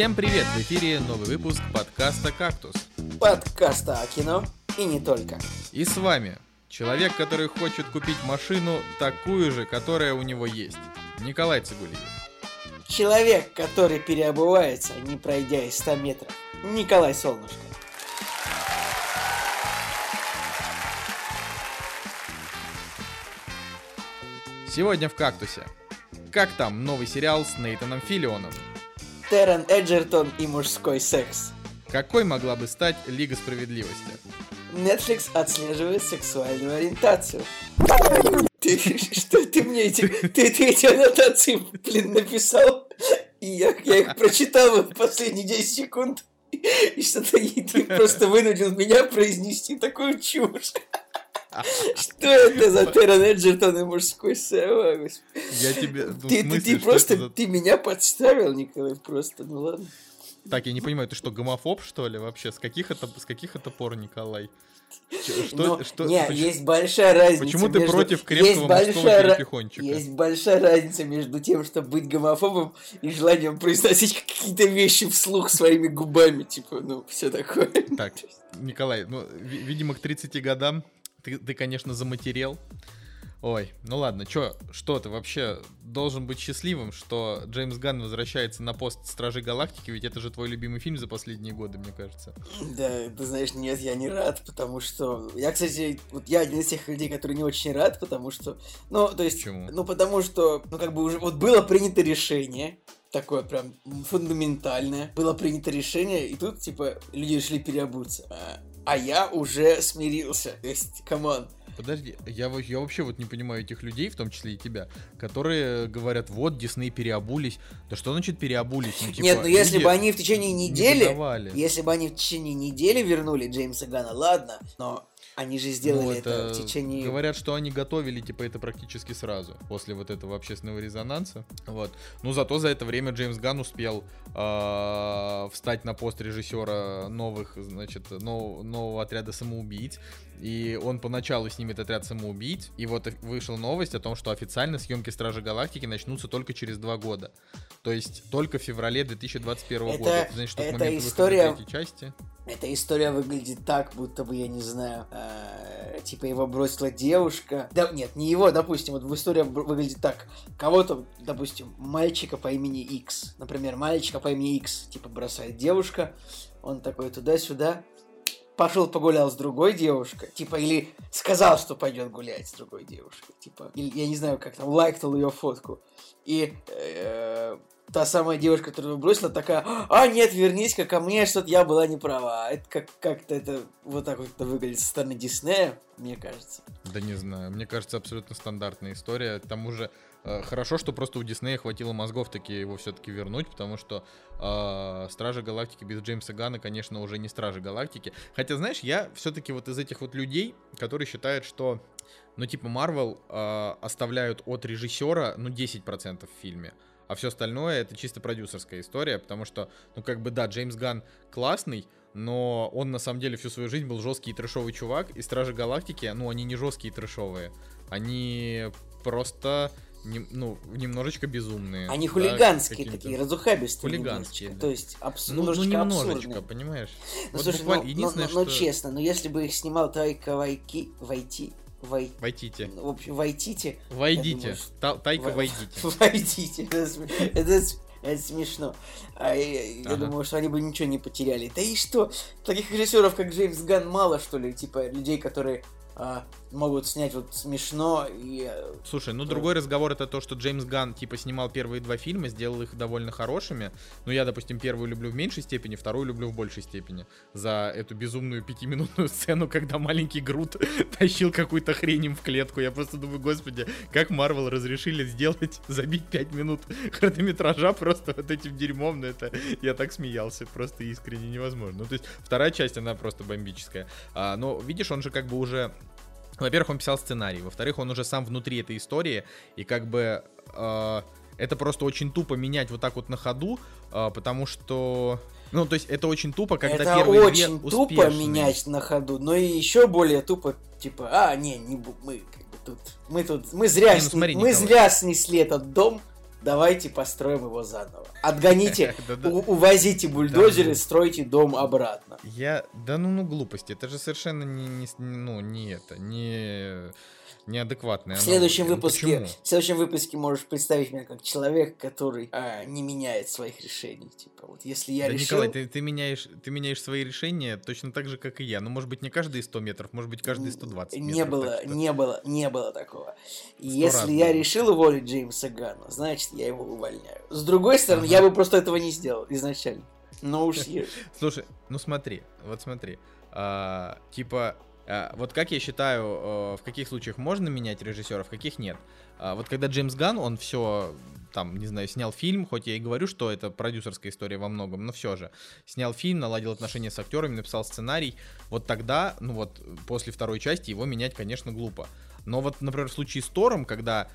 Всем привет! В эфире новый выпуск подкаста «Кактус». Подкаста о кино и не только. И с вами человек, который хочет купить машину такую же, которая у него есть. Николай Цигулиев. Человек, который переобувается, не пройдя и 100 метров. Николай Солнышко. Сегодня в «Кактусе». Как там новый сериал с Нейтаном Филионом? Террен Эджертон и мужской секс. Какой могла бы стать Лига Справедливости? Netflix отслеживает сексуальную ориентацию. Ты, что ты мне эти, ты, ты эти аннотации, блин, написал? И я, я их прочитал в последние 10 секунд. И что-то ты просто вынудил меня произнести такую чушь. Что это за Террен Эджертон и мужской секс? Я тебе... ну, Ты, просто, ты меня подставил, Николай, просто, ну ладно. Так, я не понимаю, ты что, гомофоб, что ли, вообще? С каких это, с каких это пор, Николай? Что, Ну, что, не, поч- есть большая разница. почему ты между- против крепкого большая перепихончика? Есть большая разница между тем, чтобы быть гомофобом и желанием произносить какие-то вещи вслух своими губами, типа, ну, все такое. Так, Николай, ну, ви- видимо, к 30 годам ты, ты, конечно, заматерел. Ой, ну ладно, чё, что ты вообще должен быть счастливым, что Джеймс Ганн возвращается на пост Стражи Галактики, ведь это же твой любимый фильм за последние годы, мне кажется. Да, ты знаешь, нет, я не рад, потому что... Я, кстати, вот я один из тех людей, который не очень рад, потому что... Ну, то есть... Почему? Ну, потому что, ну, как бы уже... Вот было принято решение, такое прям фундаментальное. Было принято решение, и тут, типа, люди решили переобуться. А, а я уже смирился. То есть, come on. Подожди, я, я вообще вот не понимаю этих людей, в том числе и тебя, которые говорят, вот, Дисней переобулись. Да что значит переобулись? Ну, типа, Нет, ну если бы они в течение не недели... выдавали. Если бы они в течение недели вернули Джеймса Ганна, ладно, но они же сделали Ну, это, в течение... Говорят, что они готовили, типа, это практически сразу, после вот этого общественного резонанса. Вот. Ну, зато за это время Джеймс Ганн успел а, встать на пост режиссера новых, значит, нов- нового отряда самоубийц. И он поначалу снимет отряд самоубийц. И вот вышла новость о том, что официально съемки Стражи Галактики начнутся только через два года. То есть только в феврале 2021 Это- года. Это значит, что к это моменту выхода история- третьей части... Эта история выглядит так, будто бы, я не знаю, э, типа его бросила девушка. Да, нет, не его, допустим, вот бр- выглядит так. Кого-то, допустим, мальчика по имени X. Например, мальчика по имени X, типа, бросает девушка. Он такой туда-сюда. Пошел погулял с другой девушкой. Типа, или сказал, что пойдет гулять с другой девушкой. Типа, или, я не знаю, как там, лайкнул ее фотку. И э, та самая девушка, которую бросила, такая, а, нет, вернись-ка ко мне, что-то я была не права. Это как- как-то это вот так вот это выглядит со стороны Диснея, мне кажется. Да не знаю, мне кажется, абсолютно стандартная история. К тому же, хорошо, что просто у Диснея хватило мозгов таки его все-таки вернуть, потому что э, Стражи Галактики без Джеймса Гана, конечно, уже не Стражи Галактики. Хотя, знаешь, я все-таки вот из этих вот людей, которые считают, что, ну, типа, Марвел э, оставляют от режиссера, ну, 10% в фильме. А все остальное это чисто продюсерская история, потому что, ну, как бы, да, Джеймс Ган классный, но он на самом деле всю свою жизнь был жесткий и трэшовый чувак, и Стражи Галактики, ну, они не жесткие и трэшовые, они просто, нем- ну, немножечко безумные. Они да, хулиганские такие, разухабистые Хулиганские, немножечко. да. То есть, абс- Ну, ну, немножечко немножечко, абсурдные. понимаешь? Ну, Вот слушай, буквально ну, ну, единственное, ну, ну, что- честно, но если бы их снимал Тайка Вайки... Войти... Вой... Войдите. В общем, Вайтите... Войдите. думаю, Тайка, Во- войдите. Войдите. Это, это смешно. А я, я Ага. думаю, что они бы ничего не потеряли. Да и что? Таких режиссеров, как Джеймс Ган, мало, что ли? Типа, людей, которые могут снять вот смешно и... э, Слушай, ну Да. другой разговор это то, что Джеймс Ган типа снимал первые два фильма, сделал их довольно хорошими. Ну я, допустим, первую люблю в меньшей степени, вторую люблю в большей степени. За эту безумную пятиминутную сцену, когда маленький Грут тащил какую-то хрень им в клетку. Я просто думаю, господи, как Марвел разрешили сделать, забить пять минут хронометража просто вот этим дерьмом. Ну это, я так смеялся, просто искренне невозможно. Ну то есть вторая часть, она просто бомбическая. А, но видишь, он же как бы уже во-первых, он писал сценарий, во-вторых, он уже сам внутри этой истории, и как бы э, это просто очень тупо менять вот так вот на ходу, э, потому что... Ну, то есть это очень тупо, когда это первые очень две тупо успешные. менять на ходу, но и еще более тупо, типа, а, не, не мы как бы тут, мы тут, мы зря, Не, ну сни- смотри, мы Николай. зря снесли этот дом, давайте построим его заново. Отгоните, увозите бульдозеры, стройте дом обратно. Я, да ну, ну глупости, это же совершенно не, не ну, не это, не неадекватные. В следующем аналоги. выпуске, ну, в следующем выпуске можешь представить меня как человек, который а, не меняет своих решений. Типа, вот если я да, решил... Николай, ты, ты, меняешь, ты меняешь свои решения точно так же, как и я. Ну, может быть, не каждые 100 метров, может быть, каждые 120 метров. Не было, что... не было, не было такого. Если я было. решил уволить Джеймса Ганна, значит, я его увольняю. С другой стороны, ага. я бы просто этого не сделал изначально. Но уж Слушай, ну смотри, вот смотри. А, типа, Э, вот как я считаю, э, в каких случаях можно менять режиссера, в каких нет. А, вот когда Джеймс Ган, он все там, не знаю, снял фильм, хоть я и говорю, что это продюсерская история во многом, но все же. Снял фильм, наладил отношения с актерами, написал сценарий. Вот тогда, ну вот, после второй части его менять, конечно, глупо. Но вот, например, в случае с Тором, когда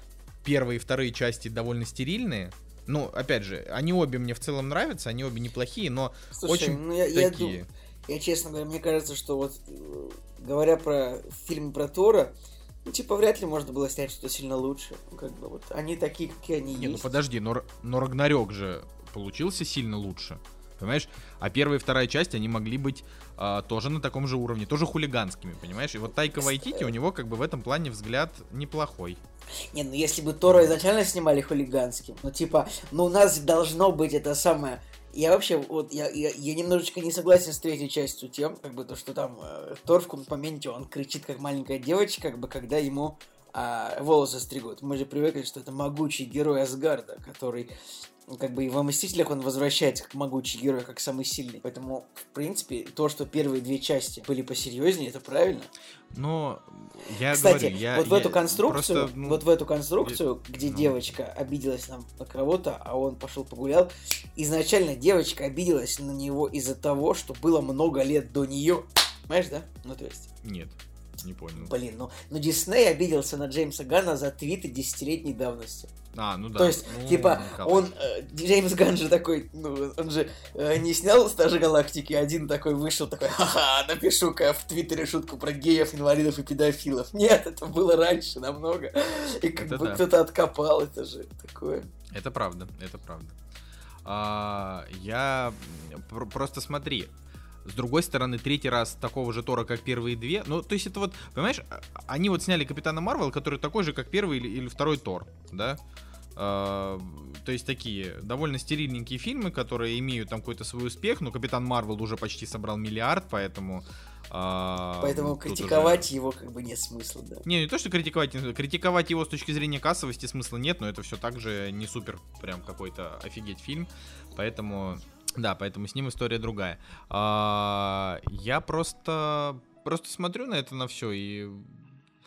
первые и вторые части довольно стерильные, ну, опять же, они обе мне в целом нравятся, они обе неплохие, но Слушай, очень ну, я, такие... Я, я, честно говоря, мне кажется, что вот э, говоря про фильм про Тора, ну, типа, вряд ли можно было снять что-то сильно лучше. Ну, как бы вот они такие, какие они Не, ну, есть. ну подожди, но, но Рагнарёк же получился сильно лучше. Понимаешь? А первая и вторая часть, они могли быть а, тоже на таком же уровне, тоже хулиганскими, понимаешь? И вот Тайка Вайтити, у него как бы в этом плане взгляд неплохой. Не, ну если бы Тора изначально снимали хулиганским, ну типа, ну у нас должно быть это самое я вообще, вот, я, я, я немножечко не согласен с третьей частью тем, как бы, то, что там э, Тор в каком-то моменте, он кричит, как маленькая девочка, как бы, когда ему а, волосы стригут. Мы же привыкли, что это могучий герой Асгарда, который как бы и во Мстителях он возвращается как могучий герой, как самый сильный. Поэтому, в принципе, то, что первые две части были посерьезнее, это правильно. Но я Кстати, говорю, я, вот в я эту конструкцию, просто, ну, вот в эту конструкцию, я, где ну... девочка обиделась на, на кого-то, а он пошел погулял, изначально девочка обиделась на него из-за того, что было много лет до нее. Понимаешь, да? Ну, то есть... Нет не понял. Блин, ну, ну Дисней обиделся на Джеймса Гана за твиты десятилетней давности. А, ну да. То есть, ну, типа, Николай. он, э, Джеймс Ган же такой, ну, он же э, не снял Стажи Галактики, один такой вышел, такой, ха-ха, напишу-ка в Твиттере шутку про геев, инвалидов и педофилов. Нет, это было раньше намного. И как это бы да. кто-то откопал, это же такое. Это правда, это правда. А, я просто смотри, с другой стороны, третий раз такого же Тора, как первые две. Ну, то есть это вот, понимаешь, а, они вот сняли Капитана Марвел, который такой же, как первый или, или второй Тор, да? Uh, то есть такие довольно стерильненькие фильмы, которые имеют там какой-то свой успех, но Капитан Марвел уже почти собрал миллиард, поэтому... Uh, поэтому критиковать уже... его как бы нет смысла, да. Не, не то, что критиковать, критиковать его с точки зрения кассовости смысла нет, но это все так же не супер прям какой-то офигеть фильм, поэтому да, поэтому с ним история другая. А, я просто просто смотрю на это на все и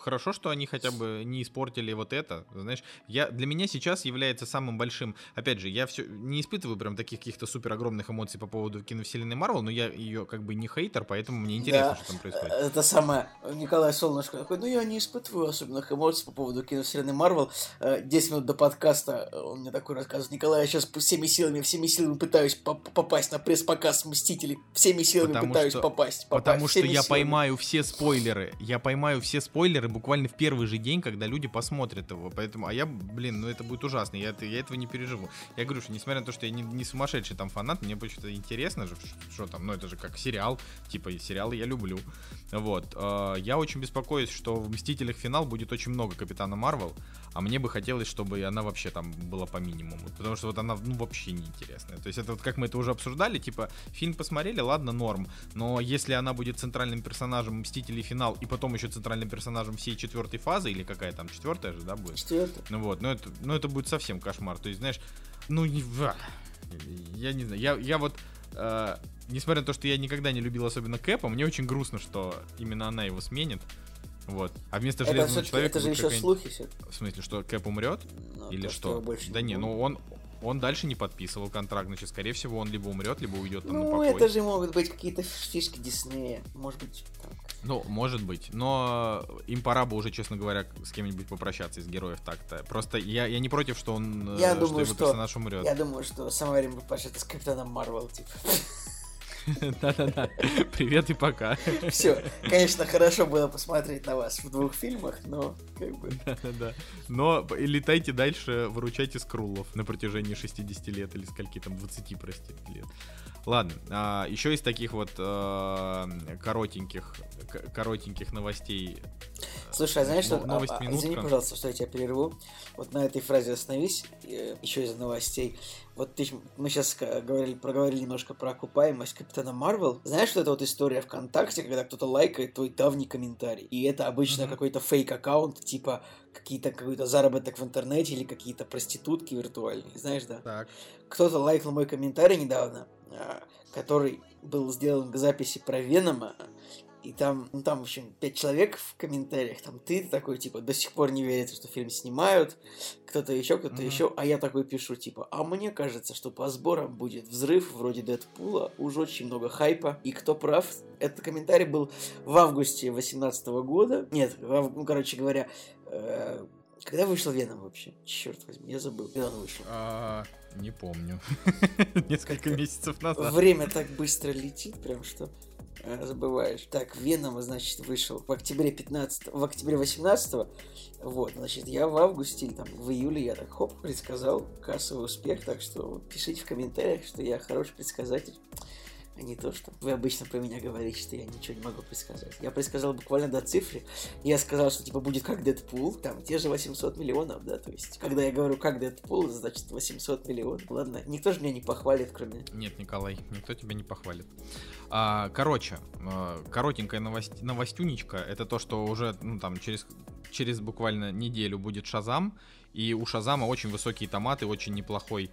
хорошо, что они хотя бы не испортили вот это. Знаешь, я, для меня сейчас является самым большим... Опять же, я все не испытываю прям таких каких-то супер огромных эмоций по поводу киновселенной Марвел, но я ее как бы не хейтер, поэтому мне интересно, да, что там происходит. Это самое. Николай Солнышко такой, ну я не испытываю особенных эмоций по поводу киновселенной Марвел. 10 минут до подкаста он мне такой рассказывает, Николай, я сейчас всеми силами, всеми силами пытаюсь попасть на пресс-показ Мстителей. Всеми силами потому пытаюсь что, попасть, попасть. Потому что я силами. поймаю все спойлеры. Я поймаю все спойлеры буквально в первый же день, когда люди посмотрят его. Поэтому, а я, блин, ну это будет ужасно. Я, я этого не переживу. Я говорю, что несмотря на то, что я не, не сумасшедший там фанат, мне почему-то интересно же, что там, ну это же как сериал, типа сериалы я люблю. Вот. Э, я очень беспокоюсь, что в Мстителях финал будет очень много Капитана Марвел, а мне бы хотелось, чтобы она вообще там была по минимуму. Потому что вот она, ну, вообще неинтересная. То есть это вот как мы это уже обсуждали, типа, фильм посмотрели, ладно, норм. Но если она будет центральным персонажем Мстителей финал и потом еще центральным персонажем всей четвертой фазы, или какая там, четвертая же, да, будет? Четвертая. Ну вот, ну это, ну это будет совсем кошмар. То есть, знаешь, ну, не... Я не знаю, я, я вот... Э, несмотря на то, что я никогда не любил особенно Кэпа, мне очень грустно, что именно она его сменит. Вот. А вместо это Железного Человека... Это же еще слухи все. В смысле, что Кэп умрет? Ну, Или то, что? что да не, ну он, он дальше не подписывал контракт, значит, скорее всего, он либо умрет, либо уйдет там ну, на покой. Ну, это же могут быть какие-то фишки Диснея. Может быть, там... Ну, может быть. Но им пора бы уже, честно говоря, с кем-нибудь попрощаться из героев так-то. Просто я, я не против, что он я что думаю, его что, персонаж умрет. Я думаю, что самое время попрощаться с Капитаном Марвел, типа. Да-да-да. Привет и пока. Все, конечно, хорошо было посмотреть на вас в двух фильмах, но как бы... Да-да-да. Но летайте дальше, выручайте скруллов на протяжении 60 лет или скольки там, 20, прости, лет. Ладно, а, еще из таких вот а, коротеньких, коротеньких новостей. Слушай, а знаешь что? Новость а, извини, пожалуйста, что я тебя перерву. Вот на этой фразе остановись, э, еще из новостей. Вот ты, мы сейчас говорили, проговорили немножко про окупаемость Капитана Марвел. Знаешь, что это вот история ВКонтакте, когда кто-то лайкает твой давний комментарий. И это обычно mm-hmm. какой-то фейк-аккаунт, типа какие-то какой-то заработок в интернете или какие-то проститутки виртуальные, знаешь, да? Так. Кто-то лайкнул мой комментарий недавно, а, который был сделан к записи про Венома, и там, ну там, в общем, пять человек в комментариях, там ты такой, типа, до сих пор не верится, что фильм снимают, кто-то еще, кто-то mm-hmm. еще, а я такой пишу, типа, а мне кажется, что по сборам будет взрыв вроде Дэдпула, уже очень много хайпа, и кто прав? Этот комментарий был в августе 2018 года, нет, в, ну, короче говоря, э, когда вышел Веном вообще? Черт возьми, я забыл, когда он вышел. А, не помню. Несколько месяцев назад. Время так быстро летит, прям что забываешь. Так, Веном, значит, вышел в октябре 15 в октябре 18 вот, значит, я в августе там в июле я так хоп предсказал кассовый успех, так что пишите в комментариях, что я хороший предсказатель а не то, что вы обычно про меня говорите, что я ничего не могу предсказать. Я предсказал буквально до цифры. Я сказал, что типа будет как Дэдпул, там те же 800 миллионов, да, то есть, когда я говорю как Дэдпул, значит 800 миллионов. Ладно, никто же меня не похвалит, кроме... Нет, Николай, никто тебя не похвалит. А, короче, а, коротенькая новость, новостюничка, это то, что уже, ну там, через, через буквально неделю будет Шазам, и у Шазама очень высокие томаты, очень неплохой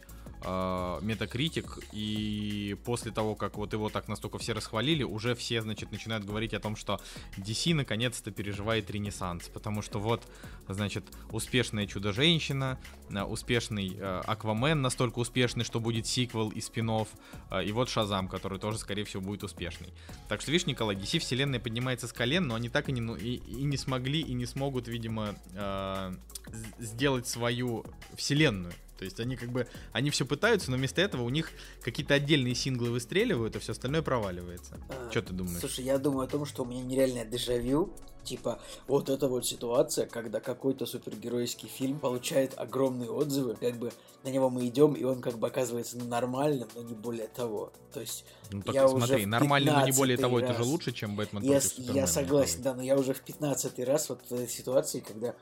Метакритик, и после того, как вот его так настолько все расхвалили, уже все, значит, начинают говорить о том, что DC наконец-то переживает ренессанс, потому что вот, значит, успешная Чудо-женщина, э, успешный э, Аквамен настолько успешный, что будет сиквел и спин э, и вот Шазам, который тоже, скорее всего, будет успешный. Так что, видишь, Николай, DC вселенная поднимается с колен, но они так и не, ну, и, и не смогли, и не смогут, видимо, э, сделать свою вселенную. То есть они как бы, они все пытаются, но вместо этого у них какие-то отдельные синглы выстреливают, а все остальное проваливается. А, что ты думаешь? Слушай, я думаю о том, что у меня нереальное дежавю. Типа, вот эта вот ситуация, когда какой-то супергеройский фильм получает огромные отзывы, как бы на него мы идем, и он как бы оказывается нормальным, но не более того. То есть ну, так я смотри, уже нормальный, но не более того, раз... это же лучше, чем Бэтмен я, против Супермена. Я согласен, да, но я уже в 15 раз вот в этой ситуации, когда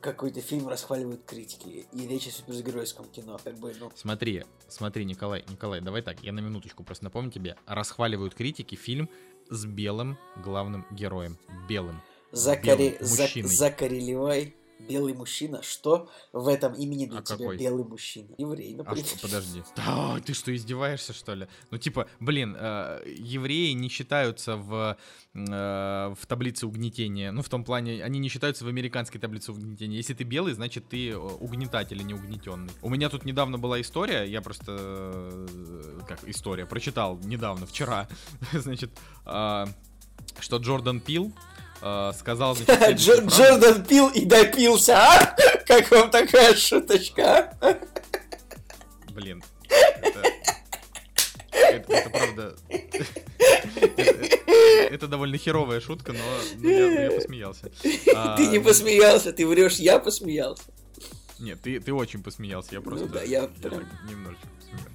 какой-то фильм расхваливают критики, и речь о супергеройском кино, как бы, ну... Смотри, смотри, Николай, Николай, давай так, я на минуточку просто напомню тебе, расхваливают критики фильм с белым главным героем, белым. Закари... Белым мужчиной. Закари Левай белый мужчина. Что в этом имени для а тебя какой? белый мужчина? Еврей, ну, а что, подожди. Да, ты что, издеваешься, что ли? Ну, типа, блин, э, евреи не считаются в, э, в таблице угнетения. Ну, в том плане, они не считаются в американской таблице угнетения. Если ты белый, значит, ты э, угнетатель, а не угнетенный. У меня тут недавно была история, я просто... Э, как история? Прочитал недавно, вчера. значит, э, что Джордан Пил э, сказал... Джордан пил и допился, а? Как вам такая шуточка? Блин. Это, это, правда... Это, довольно херовая шутка, но, я, я посмеялся. А, ты не посмеялся, ты врешь, я посмеялся. Нет, ты, ты очень посмеялся, я просто... Ну, да, я, немножечко посмеялся.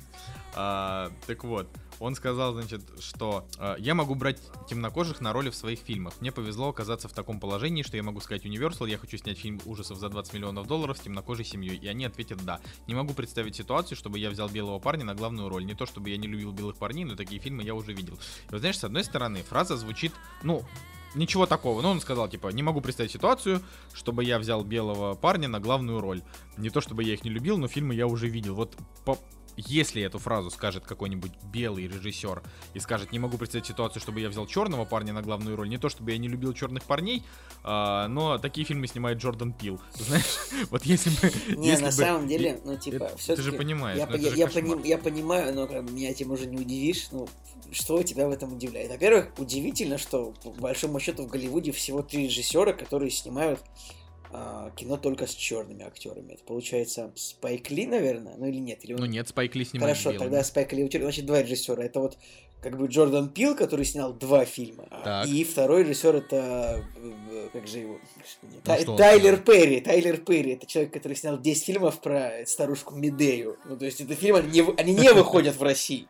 А, так вот, он сказал, значит, что э, я могу брать темнокожих на роли в своих фильмах. Мне повезло оказаться в таком положении, что я могу сказать Universal, я хочу снять фильм ужасов за 20 миллионов долларов с темнокожей семьей. И они ответят да. Не могу представить ситуацию, чтобы я взял белого парня на главную роль. Не то, чтобы я не любил белых парней, но такие фильмы я уже видел. И знаешь, с одной стороны, фраза звучит, ну, ничего такого. Но он сказал, типа, не могу представить ситуацию, чтобы я взял белого парня на главную роль. Не то, чтобы я их не любил, но фильмы я уже видел. Вот по если эту фразу скажет какой-нибудь белый режиссер и скажет, не могу представить ситуацию, чтобы я взял черного парня на главную роль, не то чтобы я не любил черных парней, а, но такие фильмы снимает Джордан Пил. Знаешь, вот если бы... Не, если на бы, самом деле, ну типа, все Ты же понимаешь. Я, я, я, поним, я понимаю, но как, меня этим уже не удивишь. Ну, что тебя в этом удивляет? Во-первых, удивительно, что по большому счету в Голливуде всего три режиссера, которые снимают а, кино только с черными актерами. Это получается Спайк Ли, наверное, ну или нет? Или он... Ну нет, Спайк Ли снимает Хорошо, белыми. тогда Спайк Ли, значит, два режиссера. Это вот как бы Джордан Пил, который снял два фильма. Так. И второй режиссер это, э, как же его, господи, Тай- что он Тайлер Перри. Тайлер Перри, это человек, который снял 10 фильмов про старушку Медею. Ну, то есть это фильмы, они не, они не выходят в России.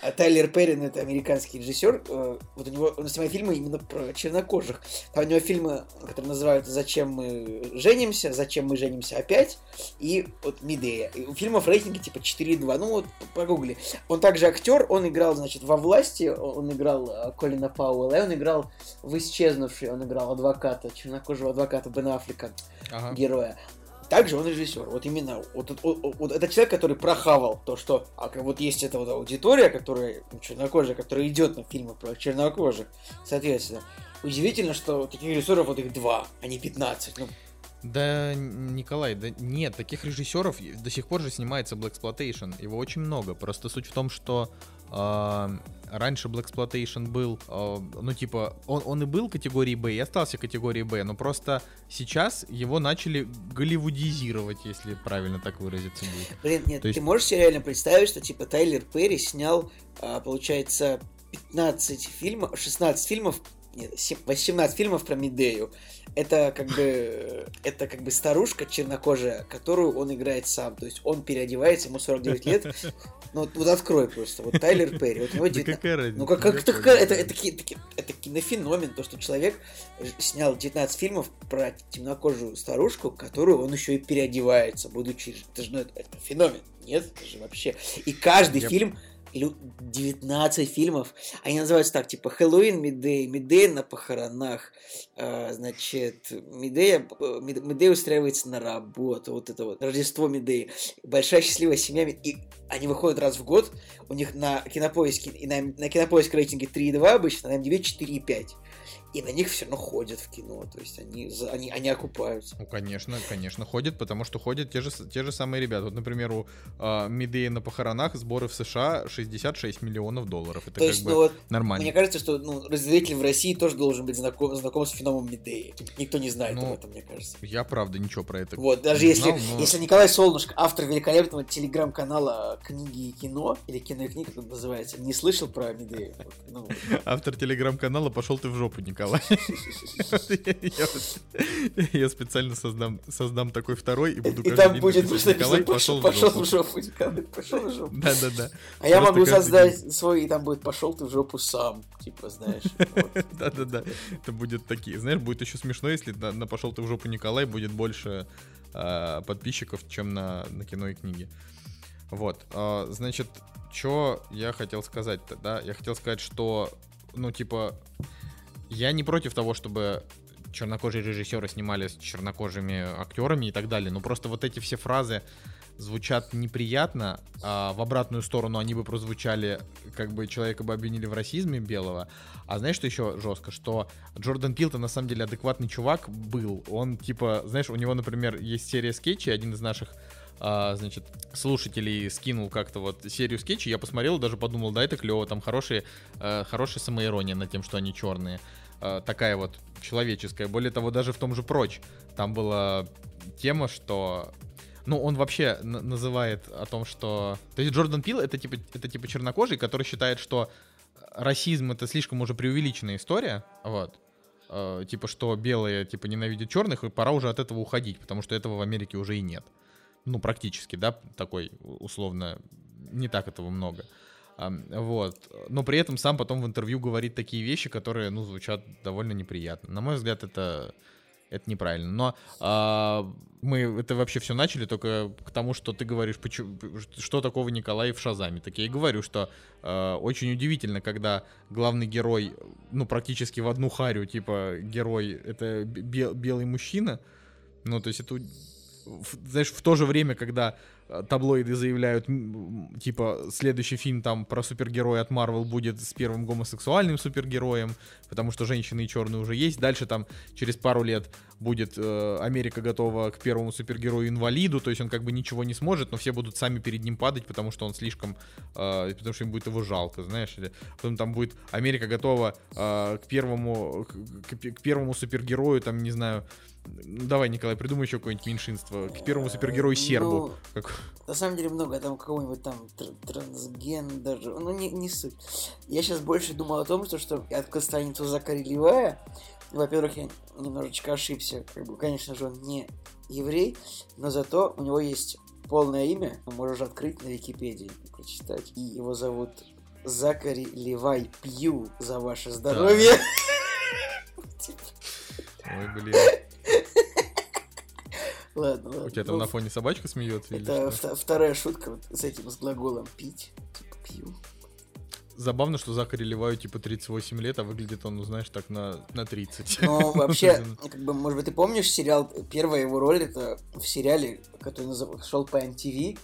А Тайлер Перри, ну, это американский режиссер, э, вот у него, он снимает фильмы именно про чернокожих. Там у него фильмы, которые называются «Зачем мы женимся», «Зачем мы женимся опять» и вот «Медея». И у фильмов рейтинги типа 4,2. Ну вот, погугли. Он также актер, он играл, значит, во власти, он играл э, Колина Пауэлла, и он играл в «Исчезнувший», он играл адвоката, чернокожего адвоката Бена Аффлека, Ага. героя. Также он режиссер. Вот именно вот, вот, вот- вот это человек, который прохавал то, что а вот есть эта вот аудитория, которая ну, чернокожая, которая идет на фильмы про чернокожих, соответственно. Удивительно, что таких режиссеров вот их два, а не 15. Ну, Да, Николай, да нет, таких режиссеров до сих пор же снимается Black Exploitation. Его очень много. Просто суть в том, что а, раньше Black Exploitation был, а, ну типа, он, он и был категории Б, и остался категорией Б, но просто сейчас его начали голливудизировать, если правильно так выразиться будет. блин, нет, То есть- ты можешь себе реально представить, что типа Тайлер Перри снял, а, получается, 15 фильмов, 16 фильмов, 18 фильмов про Медею. Это как бы, это как бы старушка чернокожая, которую он играет сам. То есть он переодевается, ему 49 лет. Ну вот, вот открой просто, вот Тайлер Перри, вот у него Да 19 какая разница? Ну как, как, это, это, да. это, это ки- это кинофеномен, то, что человек снял 19 фильмов про темнокожую старушку, которую он еще и переодевается, будучи... Это же ну, это, это феномен, нет? Это же вообще... И каждый Я- фильм... лю- 19 фильмов, они называются так, типа Хэллоуин Медей, Медей на похоронах, а, значит, Медея, э, Медей устраивается на работу, вот это вот, Рождество Медеи, Большая счастливая семья, и они выходят раз в год, у них на кинопоиске, и на, на кинопоиске рейтинге 3,2 обычно, на MDB 4,5. И на них все равно ходят в кино, то есть они, они, они окупаются. Ну, конечно, конечно, ходит, потому что ходят те же, те же самые ребята. Вот, например, у а, Медеи на похоронах сборы в США 66 миллионов долларов. Это то как есть, бы ну вот, нормально. мне кажется, что ну, разделитель в России тоже должен быть знаком, знаком с феноменом Медеи. Никто не знает Ну, об этом, мне кажется. Я правда ничего про это Вот, даже не если, знал, но- если Николай Солнышко, автор великолепного телеграм-канала «Книги и кино», или «Кино и книга», как называется, не слышал про Медею? Ну, Автор телеграм-канала пошел ты в жопу, Николай. Я вот- Я специально создам, создам такой второй и буду и там будет просто Николай пошел в жопу. Николай, пошел в жопу. Да-да-да. А я могу создать свой, и там будет пошел ты в жопу сам. Типа, знаешь. Да-да-да. Это будет такие. Знаешь, будет еще смешно, если на, на пошел ты в жопу Николай будет больше а, подписчиков, чем на, на кино и книги. Вот. а, значит, что я хотел сказать-то, да? Я хотел сказать, что, ну, типа, я не против того, чтобы чернокожие режиссеры снимали с чернокожими актерами и так далее. Но просто вот эти все фразы звучат неприятно, а в обратную сторону они бы прозвучали, как бы человека бы обвинили в расизме белого. А знаешь, что еще жестко? Что Джордан Пил-то на самом деле адекватный чувак был. Он, типа, знаешь, у него, например, есть серия скетчей, один из наших а, значит, слушателей скинул как-то вот серию скетчей, я посмотрел, даже подумал, да, это клево, там хорошие, э, хорошая самоирония над тем, что они черные. Э, такая вот человеческая. Более того, даже в том же прочь там была тема, что ну, он вообще называет о том, что... То есть Джордан Пил это типа, это типа чернокожий, который считает, что расизм это слишком уже преувеличенная история, вот. Э, типа, что белые, типа, ненавидят черных, и пора уже от этого уходить, потому что этого в Америке уже и нет. Ну, практически, да, такой, условно, не так этого много. Ам, Вот. Но при этом сам потом в интервью говорит такие вещи, которые, ну, звучат довольно неприятно. На мой взгляд, это, это неправильно. Но а, мы это вообще все начали только к тому, что ты говоришь, почему, что такого Николая в Шазаме. Так я и говорю, что а, очень удивительно, когда главный герой, ну, практически в одну харю, типа, герой — это бе- белый мужчина. Ну, то есть это в- знаешь, в то же время, когда таблоиды заявляют, типа, следующий фильм там про супергероя от Марвел будет с первым гомосексуальным супергероем, потому что женщины и черные уже есть. Дальше там через пару лет будет э, Америка готова к первому супергерою-инвалиду, то есть он как бы ничего не сможет, но все будут сами перед ним падать, потому что он слишком, э, потому что им будет его жалко, знаешь. Или потом там будет Америка готова э, к первому, к, к- к первому супергерою, там, не знаю, давай, Николай, придумай еще какое-нибудь меньшинство. К первому супергерою сербу. Ну, Как- На самом деле много, там какого-нибудь там тр- трансгендер, ну не, не суть. Я сейчас больше думал о том, что, что открыл страницу Закари Левая. Во-первых, я немножечко ошибся. Как бы, конечно же, он не еврей, но зато у него есть полное имя, можешь открыть на Википедии и прочитать. И его зовут Закари Левай Пью за ваше здоровье. Ой, блин. Ладно, ладно. У тебя там Ну, на фоне собачка смеется Это что? вторая шутка вот с этим, с глаголом пить. Типа пью. Забавно, что Захари Леваю типа 38 лет, а выглядит он, ну знаешь, так на, на 30. Но вообще, как бы, может быть, ты помнишь сериал, первая его роль, это в сериале, который шел по MTV,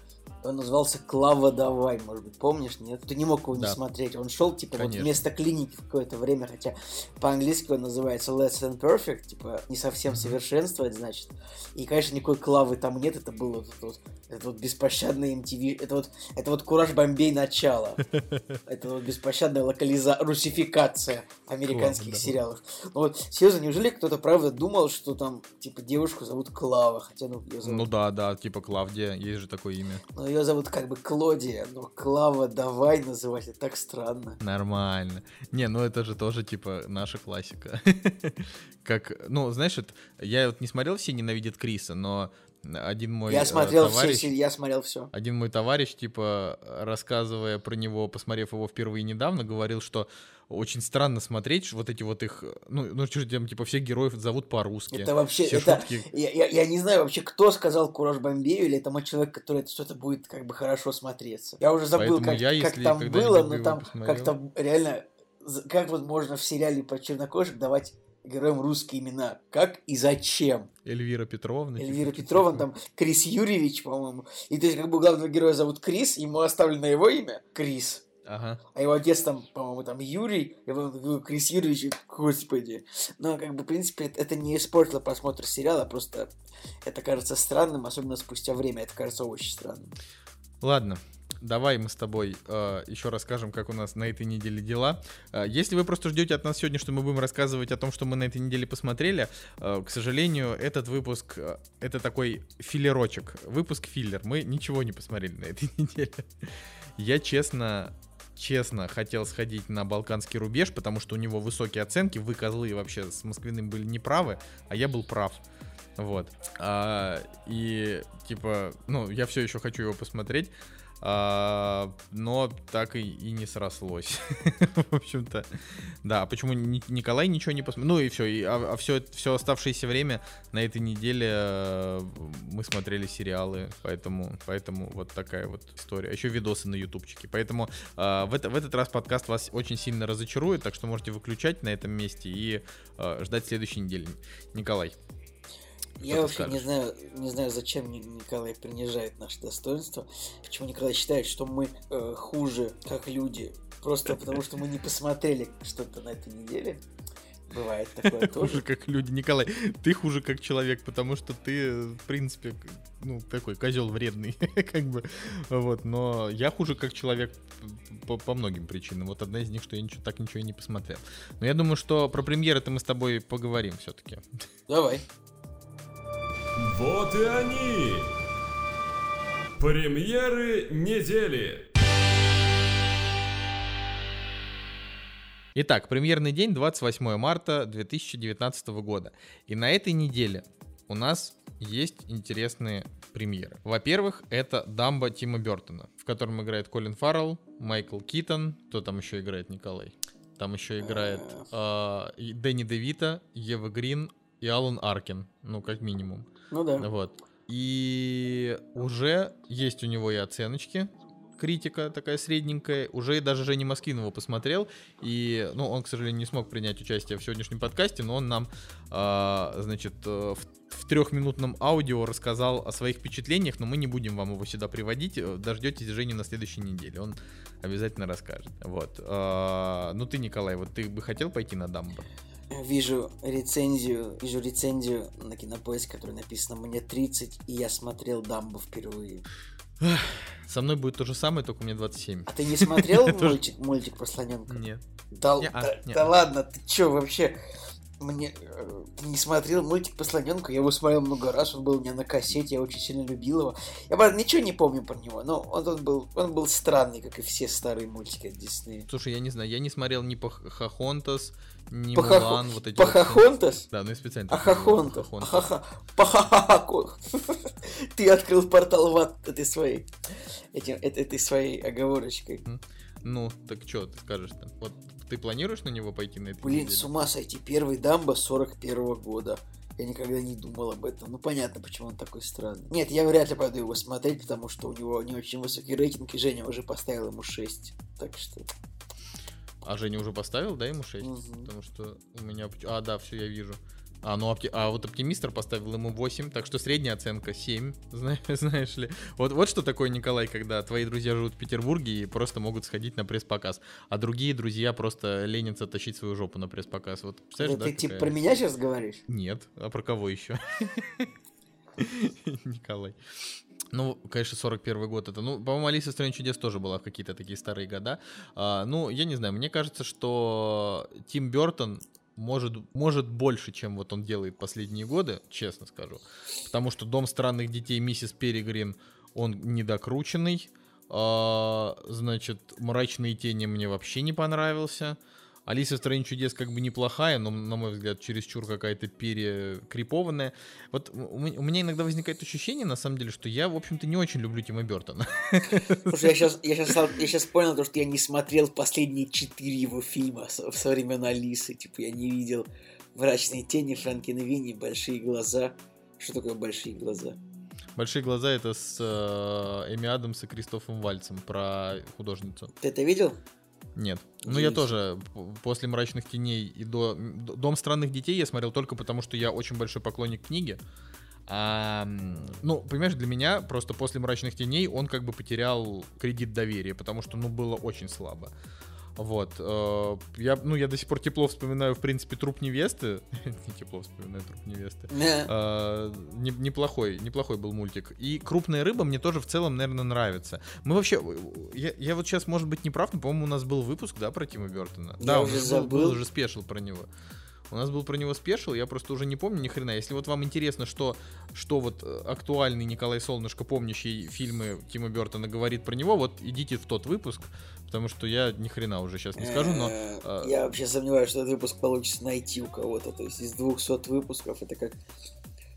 он назывался Клава Давай, может быть, помнишь, нет? Ты не мог его не Да. смотреть. Он шел, типа, вот Конечно. вместо клиники в какое-то время, хотя по-английски он называется Less Than Perfect, типа, не совсем совершенствовать, значит. И, конечно, никакой Клавы там нет, это был вот, вот, это вот беспощадный MTV, это вот, это вот Кураж Бомбей начало. Это вот беспощадная локализа... русификация американских да. сериалов. Ну вот, серьезно, неужели кто-то правда думал, что там, типа, девушку зовут Клава, хотя, ну, ее зовут, Ну да, да, типа Клавдия, есть же такое имя. ну, ее зовут как бы Клодия, но Клава давай называть, это так странно. Нормально. Не, ну это же тоже, типа, наша классика. Как, ну, знаешь, я вот не смотрел «Все ненавидят Криса», но один мой я э, смотрел все, товарищ... се- я смотрел все. Один мой товарищ, типа, рассказывая про него, посмотрев его впервые недавно, говорил, что очень странно смотреть вот эти вот их, ну, ну что там, типа, всех героев зовут по-русски. Это вообще, все это, шутки. я, я, я не знаю вообще, кто сказал Кураж Бомбею, или это мой человек, который это что-то будет как бы хорошо смотреться. Я уже забыл, Поэтому как, я, как там было, бы но там как-то реально, как вот можно в сериале про чернокожих давать героям русские имена? Как и зачем? Эльвира Петровна. типа, Эльвира что-то Петровна, там Крис Юрьевич, по-моему. И то есть как бы главного героя зовут Крис, ему оставлено его имя Крис. Ага. А его отец там, по-моему, там Юрий, и он такой, Крис Юрьевич, господи. Но, как бы, в принципе, это, это не испортило просмотр сериала, просто это кажется странным, особенно спустя время, это кажется очень странным. Ладно, давай мы с тобой э, еще расскажем, как у нас на этой неделе дела. Э, если вы просто ждете от нас сегодня, что мы будем рассказывать о том, что мы на этой неделе посмотрели, э, к сожалению, этот выпуск э, это такой филлерочек, выпуск филлер. Мы ничего не посмотрели на этой неделе. Я честно честно хотел сходить на Балканский рубеж, потому что у него высокие оценки. Вы, козлы, вообще с Москвиным были неправы, а я был прав. Вот. А, и, типа, ну, я все еще хочу его посмотреть. А, но так и, и не срослось. В общем-то, да. А почему Ни- Николай ничего не посмотрел? Ну и все. И, а все, все оставшееся время на этой неделе э, мы смотрели сериалы, поэтому, поэтому вот такая вот история. Еще видосы на ютубчике. Поэтому э, в, это- в этот раз подкаст вас очень сильно разочарует, так что можете выключать на этом месте и э, ждать следующей недели. Николай. Я вообще не знаю, не знаю, зачем Ни- Николай принижает наше достоинство, почему Николай считает, что мы э, хуже, как люди, просто потому что мы не посмотрели что-то на этой неделе. Бывает такое Хуже тоже. как люди. Николай, ты хуже как человек, потому что ты, в принципе, ну, такой козел вредный, как бы. Вот, но я хуже как человек по, по многим причинам. Вот одна из них, что я ничего, так ничего и не посмотрел. Но я думаю, что про премьеры-то мы с тобой поговорим все-таки. Давай. Вот и они! Премьеры недели! Итак, премьерный день 28 марта 2019 года. И на этой неделе у нас есть интересные премьеры. Во-первых, это Дамба Тима Бертона, в котором играет Колин Фаррелл, Майкл Китон, кто там еще играет, Николай? Там еще играет а, и Дэнни Девита, Ева Грин и Алан Аркин, ну, как минимум. Ну да. Вот. И уже есть у него и оценочки. Критика такая средненькая. Уже и даже Женя Москвин его посмотрел. И, ну, он, к сожалению, не смог принять участие в сегодняшнем подкасте, но он нам, а, значит, э, в, в трехминутном аудио рассказал о своих впечатлениях, но мы не будем вам его сюда приводить. Э, Дождетесь Жени на следующей неделе. Он обязательно расскажет. Вот. А, ну, ты, Николай, вот ты бы хотел пойти на Дамбо? Вижу рецензию, вижу рецензию на кинопоиск, которая написана «Мне 30, и я смотрел Дамбо впервые». Со мной будет то же самое, только мне 27. А ты не смотрел мультик, мультик про слоненка? Нет. Да, Не-а, да, да ладно, ты чё вообще? Мне э, не смотрел мультик по слоненку, я его смотрел много раз, он был у меня на кассете, я очень сильно любил его. Я правда ничего не помню про него, но он, он был он был странный, как и все старые мультики от Диснея. Слушай, я не знаю, я не смотрел ни Пахахонтас, ни Пахахо- Мулан, вот эти вот- Пахахонтас? Да, ну и специально. Ахахонтас. Пахахако. Ты открыл портал в ад этой своей, этим, этой своей оговорочкой. Ну, так что ты скажешь-то? Вот ты планируешь на него пойти на это? Блин, с ума сойти, первый Дамбо 41 года. Я никогда не думал об этом. Ну, понятно, почему он такой странный. Нет, я вряд ли пойду его смотреть, потому что у него не очень высокий рейтинг, и Женя уже поставил ему 6. Так что... А Женя уже поставил, да, ему 6? Мгм. Потому что у меня... А, да, все, я вижу. А, ну, опти- а вот оптимистр поставил ему 8, так что средняя оценка 7, знаешь, знаешь ли. Вот, вот что такое, Николай, когда твои друзья живут в Петербурге и просто могут сходить на пресс-показ, а другие друзья просто ленятся тащить свою жопу на пресс-показ. Вот, представляешь, Это да, ты типа про меня сейчас говоришь? Нет, а про кого еще? Николай. Ну, конечно, 41 год это. Ну, по-моему, Алиса в стране чудес тоже была в какие-то такие старые года. А, ну, я не знаю, мне кажется, что Тим Бертон может, может больше, чем вот он делает последние годы, честно скажу. Потому что Дом странных детей Миссис Перегрин, он недокрученный. А, значит, Мрачные тени мне вообще не понравился. Алиса в стране чудес как бы неплохая, но, на мой взгляд, чересчур какая-то перекрипованная. Вот у меня иногда возникает ощущение, на самом деле, что я, в общем-то, не очень люблю Тима Бертона. Слушай, я сейчас, я сейчас, я сейчас понял, то, что я не смотрел последние четыре его фильма со, со времен Алисы. Типа, я не видел «Мрачные тени», «Франкин и Винни», «Большие глаза». Что такое «Большие глаза»? Большие глаза это с э, Эми Адамс и Кристофом Вальцем про художницу. Ты это видел? Нет. Ну, я тоже после «Мрачных теней» и до «Дом странных детей» я смотрел только потому, что я очень большой поклонник книги. А, ну, понимаешь, для меня просто после «Мрачных теней» он как бы потерял кредит доверия, потому что, ну, было очень слабо. Вот. э, Я, ну, я до сих пор тепло вспоминаю, в принципе, труп невесты. Не тепло вспоминаю труп невесты. Не- неплохой, неплохой был мультик. И крупная рыба мне тоже в целом, наверное, нравится. Мы вообще, я, вот сейчас, может быть, не прав, но, по-моему, у нас был выпуск, да, про Тима Бертона. Да, уже нас был, забыл. уже спешил про него. У нас был про него спешил, я просто уже не помню ни хрена. Если вот вам интересно, что, что вот э, актуальный Николай Солнышко, помнящий фильмы Тима Бертона, говорит про него, вот идите в тот выпуск, потому что я ни хрена уже сейчас не скажу, но... Э, а- Я вообще сомневаюсь, что этот выпуск получится найти у кого-то. То есть из 200 выпусков это как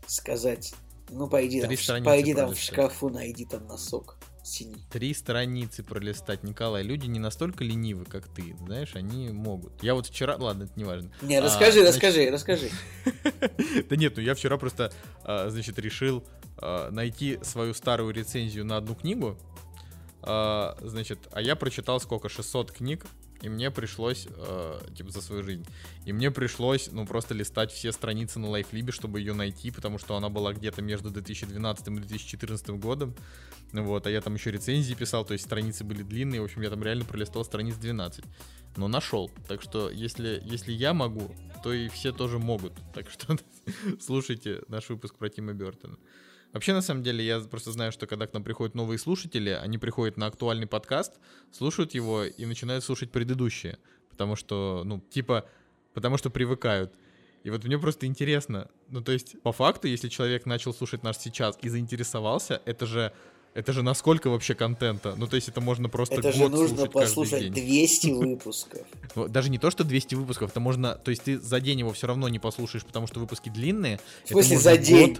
сказать, ну пойди там, пойди там в шкафу, найди там носок синий. Три страницы пролистать, Николай. Люди не настолько ленивы, как ты, знаешь, они могут. Я вот вчера, ладно, это не важно. Не, А, расскажи, значит- расскажи, расскажи. Да нет, ну я вчера просто, а, значит, решил а, найти свою старую рецензию на одну книгу. А, Значит, а я прочитал сколько? 600 книг. И мне пришлось, э, типа, за свою жизнь. И мне пришлось, ну, просто листать все страницы на Лайфлибе, чтобы ее найти, потому что она была где-то между 2012 и 2014 годом. Вот, а я там еще рецензии писал, то есть страницы были длинные. В общем, я там реально пролистал страниц 12. Но нашел. Так что, если, если я могу, то и все тоже могут. Так что слушайте наш выпуск про Тима Бертона. Вообще, на самом деле, я просто знаю, что когда к нам приходят новые слушатели, они приходят на актуальный подкаст, слушают его и начинают слушать предыдущие. Потому что, ну, типа, потому что привыкают. И вот мне просто интересно, ну, то есть, по факту, если человек начал слушать нас сейчас и заинтересовался, это же, это же насколько вообще контента? Ну, то есть, это можно просто Это же нужно послушать день. 200 выпусков. Даже не то, что 200 выпусков, это можно... То есть ты за день его все равно не послушаешь, потому что выпуски длинные. В смысле, за день?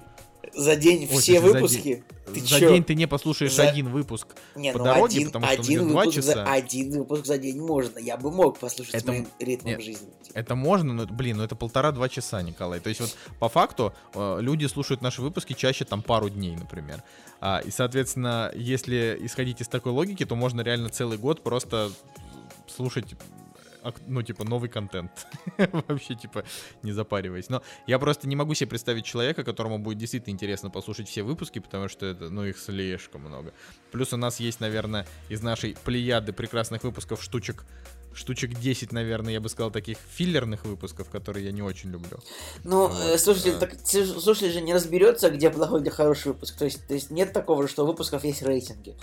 За день Ой, все в смысле, за выпуски? Ты за чё? день ты не послушаешь За- один выпуск. Не, по ну дороге, один, потому что он один, два выпуск за, часа. один выпуск за день можно. Я бы мог послушать Это моим ритмом нет. жизни. Это можно, но, блин, ну это полтора-два часа, Николай. То есть вот по факту э, люди слушают наши выпуски чаще там пару дней, например. А, и, соответственно, если исходить из такой логики, то можно реально целый год просто слушать ну, типа, новый контент. Вообще, типа, не запариваясь. Но я просто не могу себе представить человека, которому будет действительно интересно послушать все выпуски, потому что это, ну, их слишком много. Плюс у нас есть, наверное, из нашей плеяды прекрасных выпусков штучек штучек 10, наверное, я бы сказал, таких филлерных выпусков, которые я не очень люблю. Ну, Вот, э, слушайте, да. так, слушатель же не разберется, где плохой, где хороший выпуск. То есть, то есть нет такого, что у выпусков есть рейтинги.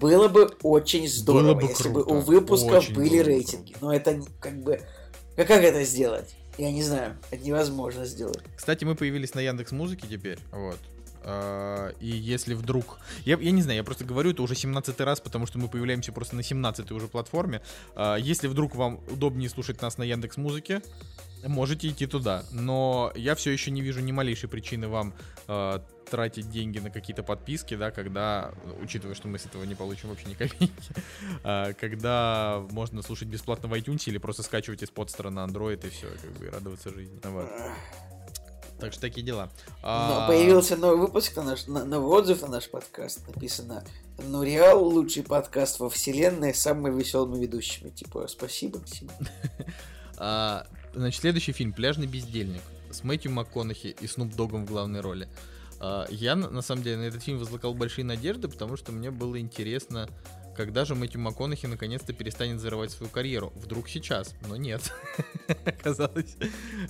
Было бы очень здорово, Было бы если бы круто. у выпусков Очень были бы рейтинги. Но это как бы... Как, как это сделать? Я не знаю, это невозможно сделать. Кстати, мы появились на Яндекс Музыке теперь, вот. А, И если вдруг... Я, я не знаю, я просто говорю это уже 17 раз, потому что мы появляемся просто на 17 уже платформе. А, Если вдруг вам удобнее слушать нас на Яндекс Музыке, можете идти туда. Но я все еще не вижу ни малейшей причины вам а, тратить деньги на какие-то подписки, да, когда, учитывая, что мы с этого не получим вообще ни копейки, когда можно слушать бесплатно в iTunes или просто скачивать из подстера на Android и все, как бы радоваться жизни. Вот. Так что такие дела. Но А, появился новый выпуск, на наш, на- новый отзыв на наш подкаст. Написано Нуриал, лучший подкаст во вселенной, с самыми веселыми ведущими. Типа, спасибо, спасибо. а, Значит, следующий фильм «Пляжный бездельник» с Мэтью МакКонахи и Снуп Догом в главной роли. А, Я, на самом деле, на этот фильм возлагал большие надежды, потому что мне было интересно, когда же Мэтью МакКонахи наконец-то перестанет зарывать свою карьеру. Вдруг сейчас, но нет. Оказалось,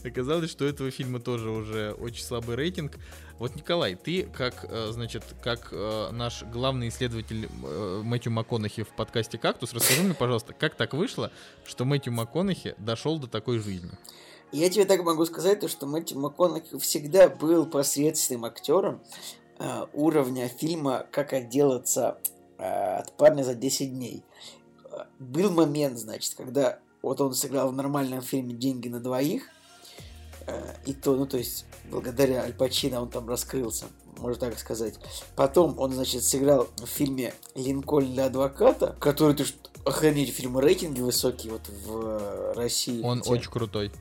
оказалось, что у этого фильма тоже уже очень слабый рейтинг. Вот, Николай, ты как, э, значит, как э, наш главный исследователь э, Мэтью МакКонахи в подкасте «Кактус», расскажи мне, пожалуйста, как так вышло, что Мэтью МакКонахи дошел до такой жизни? Я тебе так могу сказать, то, что Мэтью МакКонахи всегда был посредственным актером уровня фильма «Как отделаться от парня за 10 дней». Э, Был момент, значит, когда вот он сыграл в нормальном фильме «Деньги на двоих», э, и то, ну, то есть, благодаря Аль Пачино он там раскрылся, можно так сказать. Потом он, значит, сыграл в фильме «Линкольн для адвоката», который, ты охренеть, фильм рейтинги высокие вот в э, России. Он хотя- очень крутой.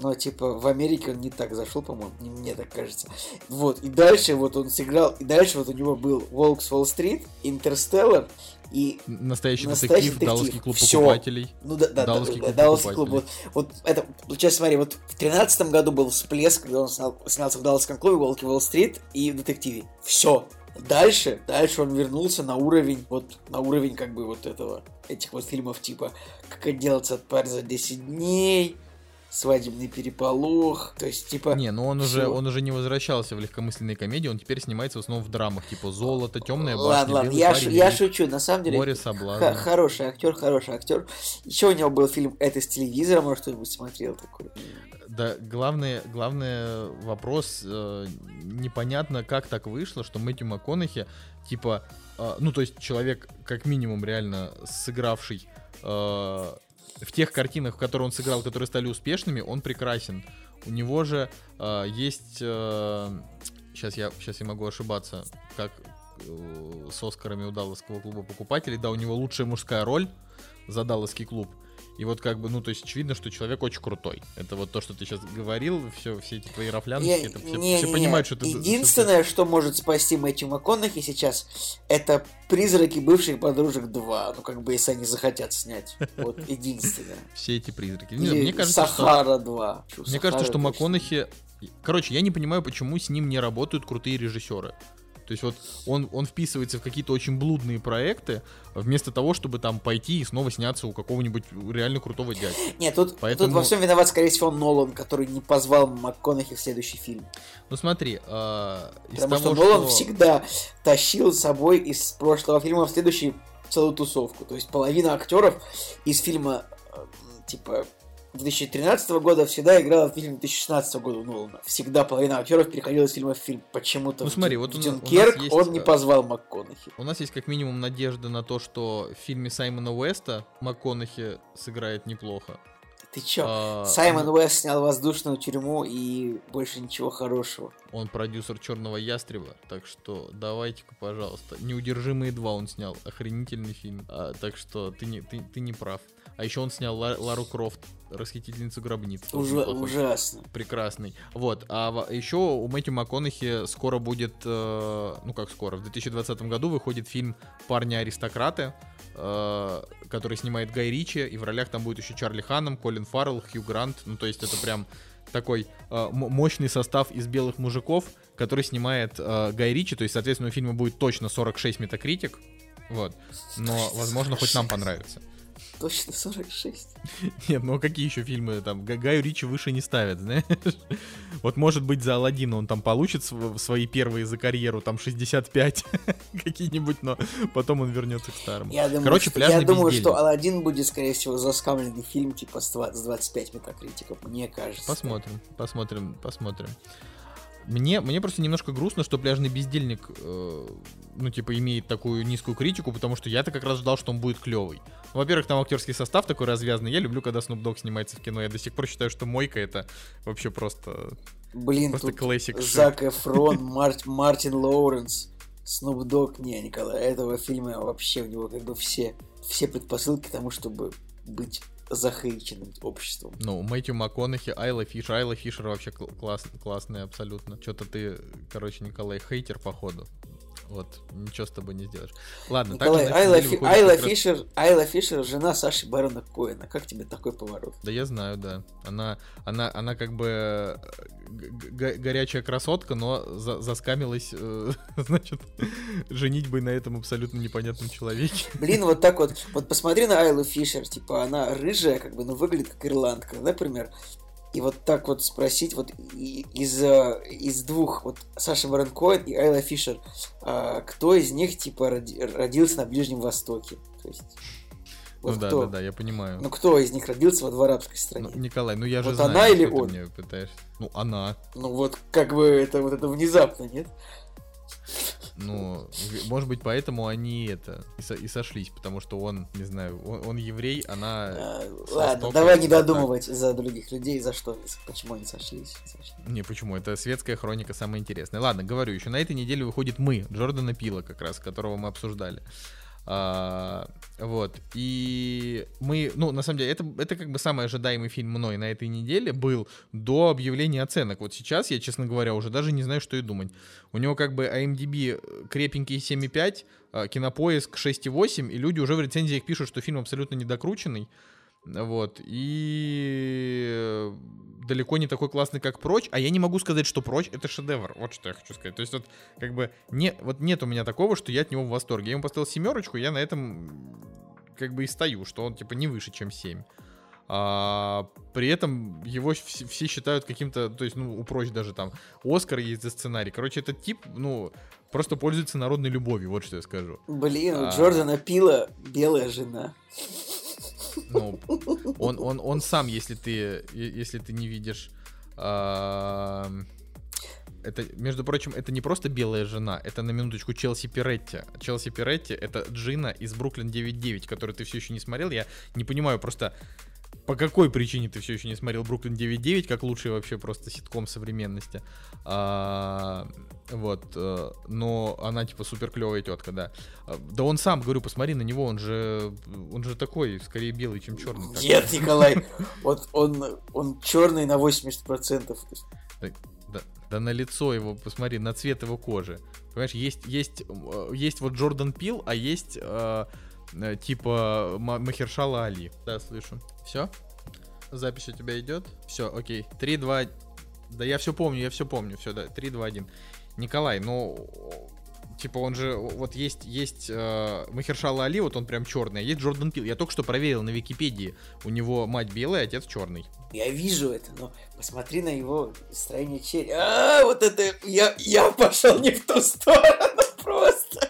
Но, типа, в Америке он не так зашел, по-моему, не- мне так кажется. Вот, и дальше вот он сыграл, и дальше вот у него был «Волк с Уолл-стрит», «Интерстеллар», и, Настоящий, Настоящий детектив, детектив. Далласский клуб Всё. покупателей. ну да, да, да, Далласский да, клуб Далласский клуб. Вот, вот это, сейчас смотри, вот в тринадцатом году был всплеск, когда он снял- снялся в Далласском клубе, «Волки Уолл-стрит» и в «Детективе». Все. Дальше, дальше он вернулся на уровень, вот, на уровень, как бы, вот этого, этих вот фильмов, типа, «Как отделаться от парня за 10 дней», «Свадебный переполох», то есть, типа... Не, ну он уже, всё. он уже не возвращался в легкомысленные комедии, он теперь снимается в основном в драмах, типа «Золото», «Темная башня», Ладно, ладно, «Белый я, парень», я шучу, на самом деле, «Море соблазна». хороший актер, хороший актер. Еще у него был фильм «Это с телевизора», может, кто-нибудь смотрел такой. Да, главный, главный вопрос, э, непонятно, как так вышло, что Мэтью МакКонахи, типа, э, ну, то есть человек, как минимум, реально сыгравший э, в тех картинах, в которые он сыграл, которые стали успешными, он прекрасен. У него же э, есть... сейчас, я, сейчас я могу ошибаться, как э, с Оскарами у Далласского клуба покупателей. Да, у него лучшая мужская роль за Далласский клуб. И вот как бы, ну, то есть очевидно, что человек очень крутой. Это вот то, что ты сейчас говорил, все, все эти твои рафлянки, это все, не- все не- понимают, что ты... Единственное, что может спасти Мэтью МакКонахи сейчас, это «Призраки бывших подружек 2». Ну, как бы, если они захотят снять. Вот, единственное. Все эти призраки. Мне кажется. «Сахара 2». Чё, Мне кажется, что. МакКонахи... Короче, я не понимаю, почему с ним не работают крутые режиссеры. То есть вот он, он вписывается в какие-то очень блудные проекты, вместо того, чтобы там пойти и снова сняться у какого-нибудь реально крутого дядьки. Нет, тут, Поэтому- тут во всем виноват, скорее всего, Нолан, который не позвал МакКонахи в следующий фильм. Ну смотри, а, из Потому того, что Нолан что- всегда тащил с собой из прошлого фильма в следующий целую тусовку. То есть половина актеров из фильма э, типа 2013 года всегда играла в фильме 2016 года Нолана. Всегда половина актеров переходила из фильма в фильм. Почему-то Ну, в смотри, Дюн- вот в Дюнкерк есть, он не э, позвал МакКонахи. У нас есть как минимум надежда на то, что в фильме Саймона Уэста МакКонахи сыграет неплохо. Ты чё? А, Саймон ну, Уэст снял «Воздушную тюрьму» и больше ничего хорошего. Он продюсер Черного Ястреба, так что давайте-ка, пожалуйста. Неудержимые два он снял, охренительный фильм. А, так что ты не, ты, ты не прав. А еще он снял Ла- Лару Крофт, расхитительницу гробниц. неплохой ужасно. прекрасный. Вот. А еще у Мэтью МакКонахи скоро будет, э, ну как скоро, в 2020 году выходит фильм «Парни-аристократы», э, который снимает Гай Ричи, и в ролях там будет еще Чарли Ханом, Колин Фаррелл, Хью Грант. Ну то есть это прям такой э, мощный состав из белых мужиков, который снимает э, Гай Ричи. То есть, соответственно, у фильма будет точно 46 метакритик. Вот. Но, возможно, хоть нам понравится. Точно 46. Нет, ну а какие еще фильмы там? Га- Гаю Ричи выше не ставят, знаешь? Вот может быть за Алладина он там получит св- свои первые за карьеру, там 65 какие-нибудь, но потом он вернется к старому. Я думаю, Короче, что, я думаю, что Алладин будет, скорее всего, заскамленный фильм типа с 20 с 25 метакритиков, мне кажется. Посмотрим, посмотрим, посмотрим. Мне, мне просто немножко грустно, что пляжный бездельник, э, ну, типа, имеет такую низкую критику, потому что я-то как раз ждал, что он будет клевый. Ну, во-первых, там актерский состав такой развязанный. Я люблю, когда Snoop Dogg снимается в кино. Я до сих пор считаю, что Мойка это вообще просто, Блин, просто классик. Зак Эфрон, Мар- Мартин Лоуренс, Снуп Дог. Не, Николай, этого фильма вообще у него как бы все, все предпосылки к тому, чтобы быть захейченным обществом. Ну, Мэтью МакКонахи, Айла Фишер. Айла Фишер вообще кл- класс, классная абсолютно. Что-то ты, короче, Николай, хейтер, походу. Вот, ничего с тобой не сделаешь. Ладно, Николай, этой Айла, Фи- Айла раз- Фишер, Айла Фишер, жена Саши Барона Коэна. Как тебе такой поворот? Да я знаю, да. Она, она, она как бы э, г- г- горячая красотка, но за- заскамилась, э, значит, женитьбой на этом абсолютно непонятном человеке. Блин, вот так вот. Вот посмотри на Айлу Фишер. Типа, она рыжая, как бы, но выглядит как ирландка, например. И вот так вот спросить, вот из, э, из двух, вот Саша Барон Коэн и Айла Фишер, а, кто из них, типа, роди- родился на Ближнем Востоке? То есть, вот ну да, кто? да, да, я понимаю. Ну, кто из них родился вот в арабской стране? Ну, Николай, ну я же Вот знаю, она или он? мне пытаешься. Ну, она. Ну, вот, как бы, это вот это внезапно, нет? Ну, может быть, поэтому они это и, со- и сошлись, потому что он, не знаю, он, он еврей, она. А, ладно, давай не так. додумывать за других людей, за что, почему они сошлись. сошлись. Не, почему? Это светская хроника самая интересная. Ладно, говорю, еще на этой неделе выходит мы, Джордана Пила, как раз, которого мы обсуждали. А, вот. И мы, ну, на самом деле, это, это как бы самый ожидаемый фильм мной на этой неделе был до объявления оценок. Вот сейчас я, честно говоря, уже даже не знаю, что и думать. У него как бы IMDb крепенький 7,5, а, кинопоиск 6,8, и люди уже в рецензиях пишут, что фильм абсолютно недокрученный. Вот. И э, далеко не такой классный, как прочь. А я не могу сказать, что прочь это шедевр. Вот что я хочу сказать. То есть, вот, как бы, не, вот нет у меня такого, что я от него в восторге. Я ему поставил семерочку, я на этом как бы и стою, что он типа не выше, чем 7. А, при этом его все, все считают каким-то, то есть, ну, у прочь даже там Оскар есть за сценарий. Короче, этот тип, ну, просто пользуется народной любовью, вот что я скажу. Блин, у А. Джордана Пила белая жена. Ну, он, он, он сам, если ты, если ты не видишь... а, это, между прочим, это не просто белая жена, это на минуточку Челси Пиретти. Челси Пиретти это Джина из Бруклин 9.9, которую ты все еще не смотрел. Я не понимаю просто, по какой причине ты все еще не смотрел Бруклин 9.9, как лучший вообще просто ситком современности. А, вот, э, но она типа супер клевая тетка, да. А, Да он сам, говорю, посмотри на него, он же, он же такой, скорее белый, чем черный. Нет, Николай, вот он, он черный на 80%. То есть, Да, да на лицо его, посмотри, на цвет его кожи. Понимаешь, есть, есть, э, есть вот Джордан Пил, а есть э, типа Ма- Махершала Али. Да, слышу. Все? Запись у тебя идет? Все, окей. 3, 2... Да я все помню, я все помню. Все, да, 3, 2, 1. Николай, ну... Типа он же, вот есть, есть э, Махершала Али, вот он прям черный, а есть Джордан Пил. Я только что проверил на Википедии. У него мать белая, отец черный. Я вижу это, но посмотри на его строение черепа. А, вот это, я, я пошел не в ту сторону просто.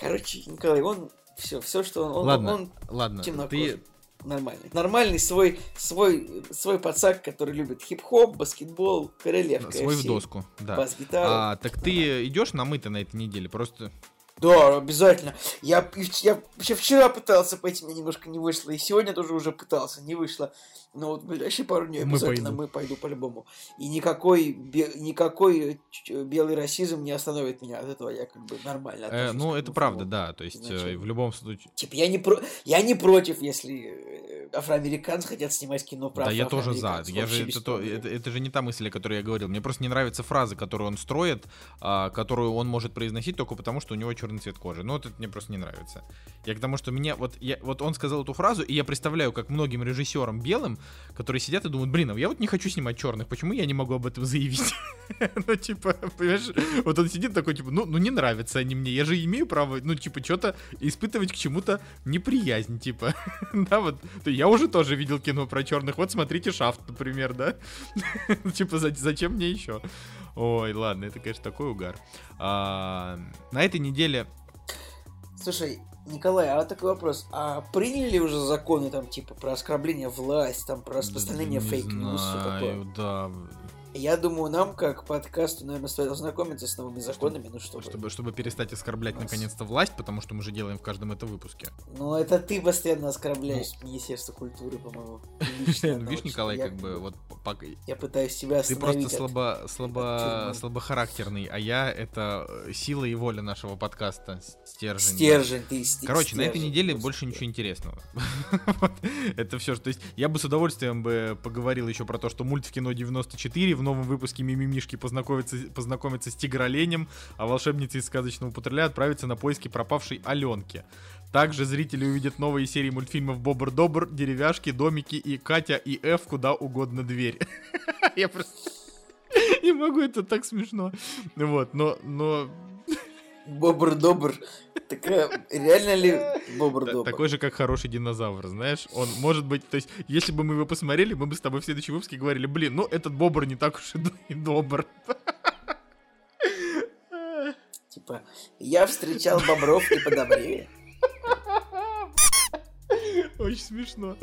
Короче, Николай, он, все, все, что он, он, Ладно, он ладно. темнокожий. Ты, Нормальный. Нормальный свой, свой, свой пацак, который любит хип-хоп, баскетбол, королевка. свой в доску, да. Бас-гитару. А, так ты идешь на мы-то на этой неделе? Просто. Да, обязательно. Я, я вообще вчера пытался пойти, мне немножко не вышло. И сегодня тоже уже пытался, не вышло. Но вот в ближайшие пару дней Мы обязательно пойду. мы пойду по-любому. И никакой, бе- никакой ч- белый расизм не остановит меня от этого. Я как бы нормально э, отношусь ну, к это правда, да. То есть, э, изначально. в любом случае. Типа, я не, про... я не против, если э, афроамериканцы хотят снимать кино про да, я тоже за. Я же, это, то- это, это же не та мысль, о которой я говорил. Мне просто не нравятся фразы, которые он строит, а, которую он может произносить только потому, что у него черный цвет кожи. Но вот это мне просто не нравится. Я к тому, что меня вот, я, вот он сказал эту фразу, и я представляю, как многим режиссерам белым, которые сидят и думают, блин, а я вот не хочу снимать черных, почему я не могу об этом заявить? Ну, типа, понимаешь, вот он сидит такой, типа, ну, ну не нравятся они мне, я же имею право, ну, типа, что-то испытывать к чему-то неприязнь, типа. Да, вот, я уже тоже видел кино про черных, вот смотрите Шафт, например, да? Типа, зачем мне еще? Ой, ладно, это, конечно, такой угар. А, на этой неделе... Слушай, Николай, а такой вопрос. А приняли ли уже законы там, типа, про оскорбление власти, там, про распространение фейк-ньюса? Да, я думаю, нам, как подкасту, наверное, стоит ознакомиться с новыми законами, ну чтобы... Чтобы, чтобы перестать оскорблять нас... наконец-то власть, потому что мы же делаем в каждом этом выпуске. Ну, это ты постоянно оскорбляешь ну... Министерство культуры, по-моему. Ну, видишь, Николай, как бы, вот... Я пытаюсь остановить. Ты просто слабо, слабо, слабохарактерный, а я — это э, сила и воля нашего подкаста. Стержень. Стержень, ты Короче, на этой неделе больше ничего интересного. Это все, то есть я бы с удовольствием бы поговорил еще про то, что мульт в кино 94 в новом выпуске Мимимишки познакомиться, познакомиться с тигроленем, а волшебница из сказочного патруля отправится на поиски пропавшей Аленки. Также зрители увидят новые серии мультфильмов Бобр-Добр, Деревяшки, Домики и Катя и Ф куда угодно дверь. Я просто не могу, это так смешно. Вот, но, но Бобр-добр. Такая, реально ли бобр-добр? Такой же, как хороший динозавр, знаешь? Он может быть, то есть, если бы мы его посмотрели, мы бы с тобой в следующем выпуске говорили, блин, ну этот бобр не так уж и добр. Типа, я встречал бобров и подобрее. Очень смешно,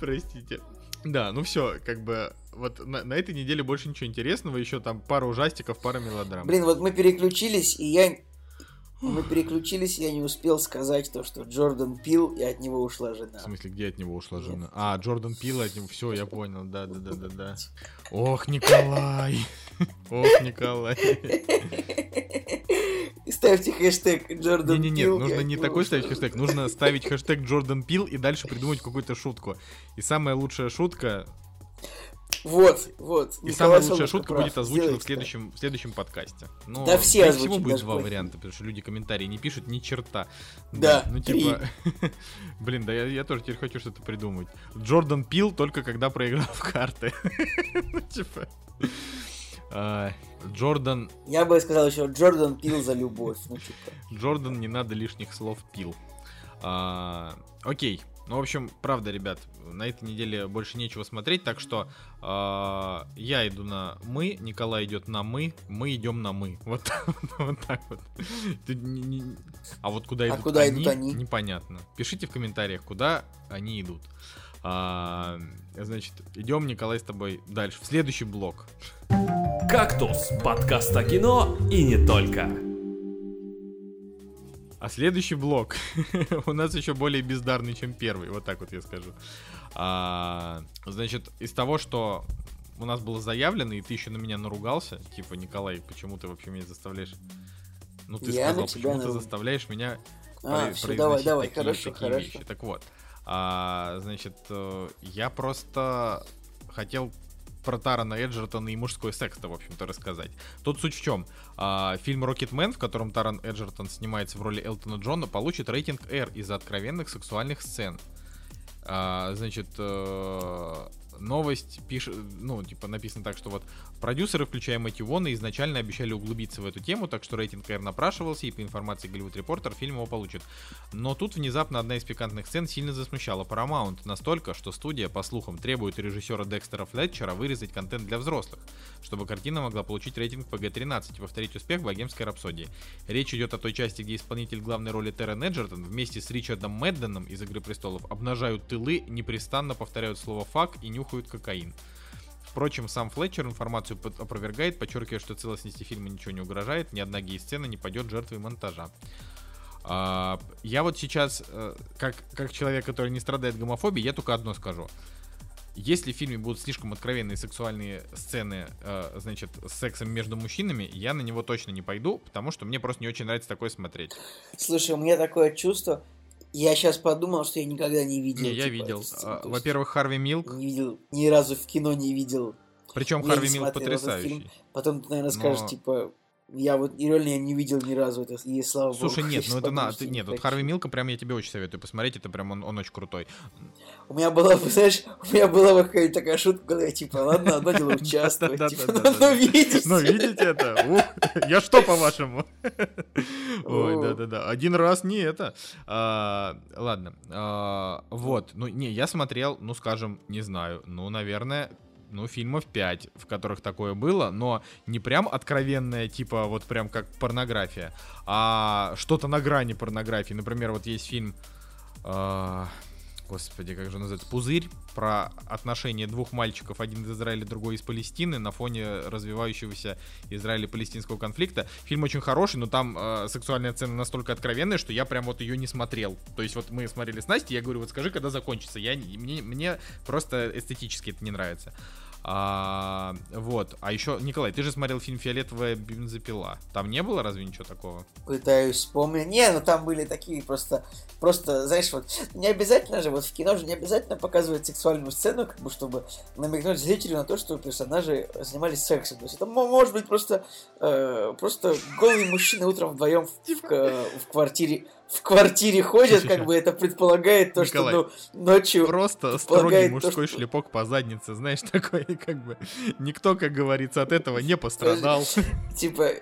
простите. Да, ну все, как бы вот на, на этой неделе больше ничего интересного, еще там пара ужастиков, пара мелодрам. Блин, вот мы переключились, и я мы переключились, я не успел сказать то, что Джордан пил, и от него ушла жена. В смысле, где от него ушла Нет. жена? А, Джордан пил, от него. Все, я понял. Да, да, да, да, да. Ох, Николай! Ох, Николай! ставьте хэштег Джордан Пил. Не-не-не, нужно не такой ставить хэштег, нужно ставить хэштег Джордан Пил и дальше придумать какую-то шутку. И самая лучшая шутка вот, вот. И Николай самая лучшая шутка прав. будет озвучена в следующем, в следующем подкасте. Но да все озвучат. Всего будет два варианта, потому что люди комментарии не пишут ни черта. Да, Ну типа, блин, да я, я тоже теперь хочу что-то придумать. Джордан пил только когда проиграл в карты. ну типа... А, Джордан... Я бы сказал еще, Джордан пил за любовь. Ну, типа. Джордан не надо лишних слов пил. А, окей, ну, в общем, правда, ребят, на этой неделе больше нечего смотреть, так что э, я иду на мы, Николай идет на мы, мы идем на мы. Вот, вот так вот. А вот куда, а идут, куда они, идут они? Непонятно. Пишите в комментариях, куда они идут. А, значит, идем, Николай, с тобой дальше. В следующий блок. Кактус. Подкаст о кино и не только. А следующий блок у нас еще более бездарный, чем первый. Вот так вот я скажу. А, значит, из того, что у нас было заявлено, и ты еще на меня наругался, типа, Николай, почему ты вообще меня заставляешь? Ну, ты я сказал, почему на... ты заставляешь меня а, про- все, давай, давай, такие, хорошо, такие хорошо. вещи. Так вот, а, значит, э, я просто хотел про Тарана Эджертона и мужской секс-то, в общем-то, рассказать. Тут суть в чем. А, фильм «Рокетмен», в котором Таран Эджертон снимается в роли Элтона Джона, получит рейтинг R из-за откровенных сексуальных сцен. А, значит, э, новость пишет, ну, типа, написано так, что вот продюсеры, включая Мэтью Вона, изначально обещали углубиться в эту тему, так что рейтинг R напрашивался, и по информации Голливуд Репортер фильм его получит. Но тут внезапно одна из пикантных сцен сильно засмущала Paramount, настолько, что студия, по слухам, требует режиссера Декстера Флетчера вырезать контент для взрослых, чтобы картина могла получить рейтинг PG-13 и повторить успех богемской рапсодии. Речь идет о той части, где исполнитель главной роли Террен Эджертон вместе с Ричардом Медденом из «Игры престолов» обнажают тылы, непрестанно повторяют слово «фак» и нюхают нюхают кокаин. Впрочем, сам Флетчер информацию опровергает, подчеркивая, что целостности фильма ничего не угрожает, ни одна гей-сцена не пойдет жертвой монтажа. А, я вот сейчас, э, как, как человек, который не страдает гомофобией, я только одно скажу. Если в фильме будут слишком откровенные сексуальные сцены, э, значит, с сексом между мужчинами, я на него точно не пойду, потому что мне просто не очень нравится такое смотреть. Слушай, у меня такое чувство, я сейчас подумал, что я никогда не видел. Не, я типа, видел. А, во-первых, Харви Милк. Не видел. Ни разу в кино не видел. Причем Харви Милк потрясающий. Потом ты, наверное, скажешь, Но... типа, Я вот реально я не видел ни разу это, и слава Слушай, богу. нет, ну это на, ты, не нет, вот. Харви Милка прям я тебе очень советую посмотреть, это прям он, он очень крутой. У меня была, бы, знаешь, у меня была бы какая-то такая шутка голове, типа, ладно, одно дело участвовать, типа, ну, ну, видите. Ну, видите это? Я что, по-вашему? Ой, да-да-да. Один раз не это. А, Ладно. А, Вот. Ну, не, я смотрел, ну, скажем, не знаю, ну, наверное, ну, фильмов 5, в которых такое было, но не прям откровенное, типа, вот прям как порнография, а что-то на грани порнографии. Например, вот есть фильм... а, Господи, как же называется? Пузырь про отношения двух мальчиков, один из Израиля, другой из Палестины, на фоне развивающегося Израиля-палестинского конфликта. Фильм очень хороший, но там э, сексуальная сцена настолько откровенная, что я прям вот ее не смотрел. То есть вот мы смотрели с Настей, я говорю, вот скажи, когда закончится. Я, не- мне, мне просто эстетически это не нравится. А, вот. А еще, Николай, ты же смотрел фильм «Фиолетовая бензопила». Там не было разве ничего такого? Пытаюсь вспомнить. Не, ну там были такие просто, просто, знаешь, вот не обязательно же, вот в кино же не обязательно показывать сексуальную сцену, как бы, чтобы намекнуть зрителю на то, что персонажи занимались сексом. То есть это мо- может быть просто, э, просто голые мужчины утром вдвоем в, в ка- в квартире в квартире ходят, как бы это предполагает то, Николай, что ну, ночью Просто строгий то, мужской что- шлепок по заднице, знаешь, такой, как бы, никто, как говорится, от этого не пострадал. типа э,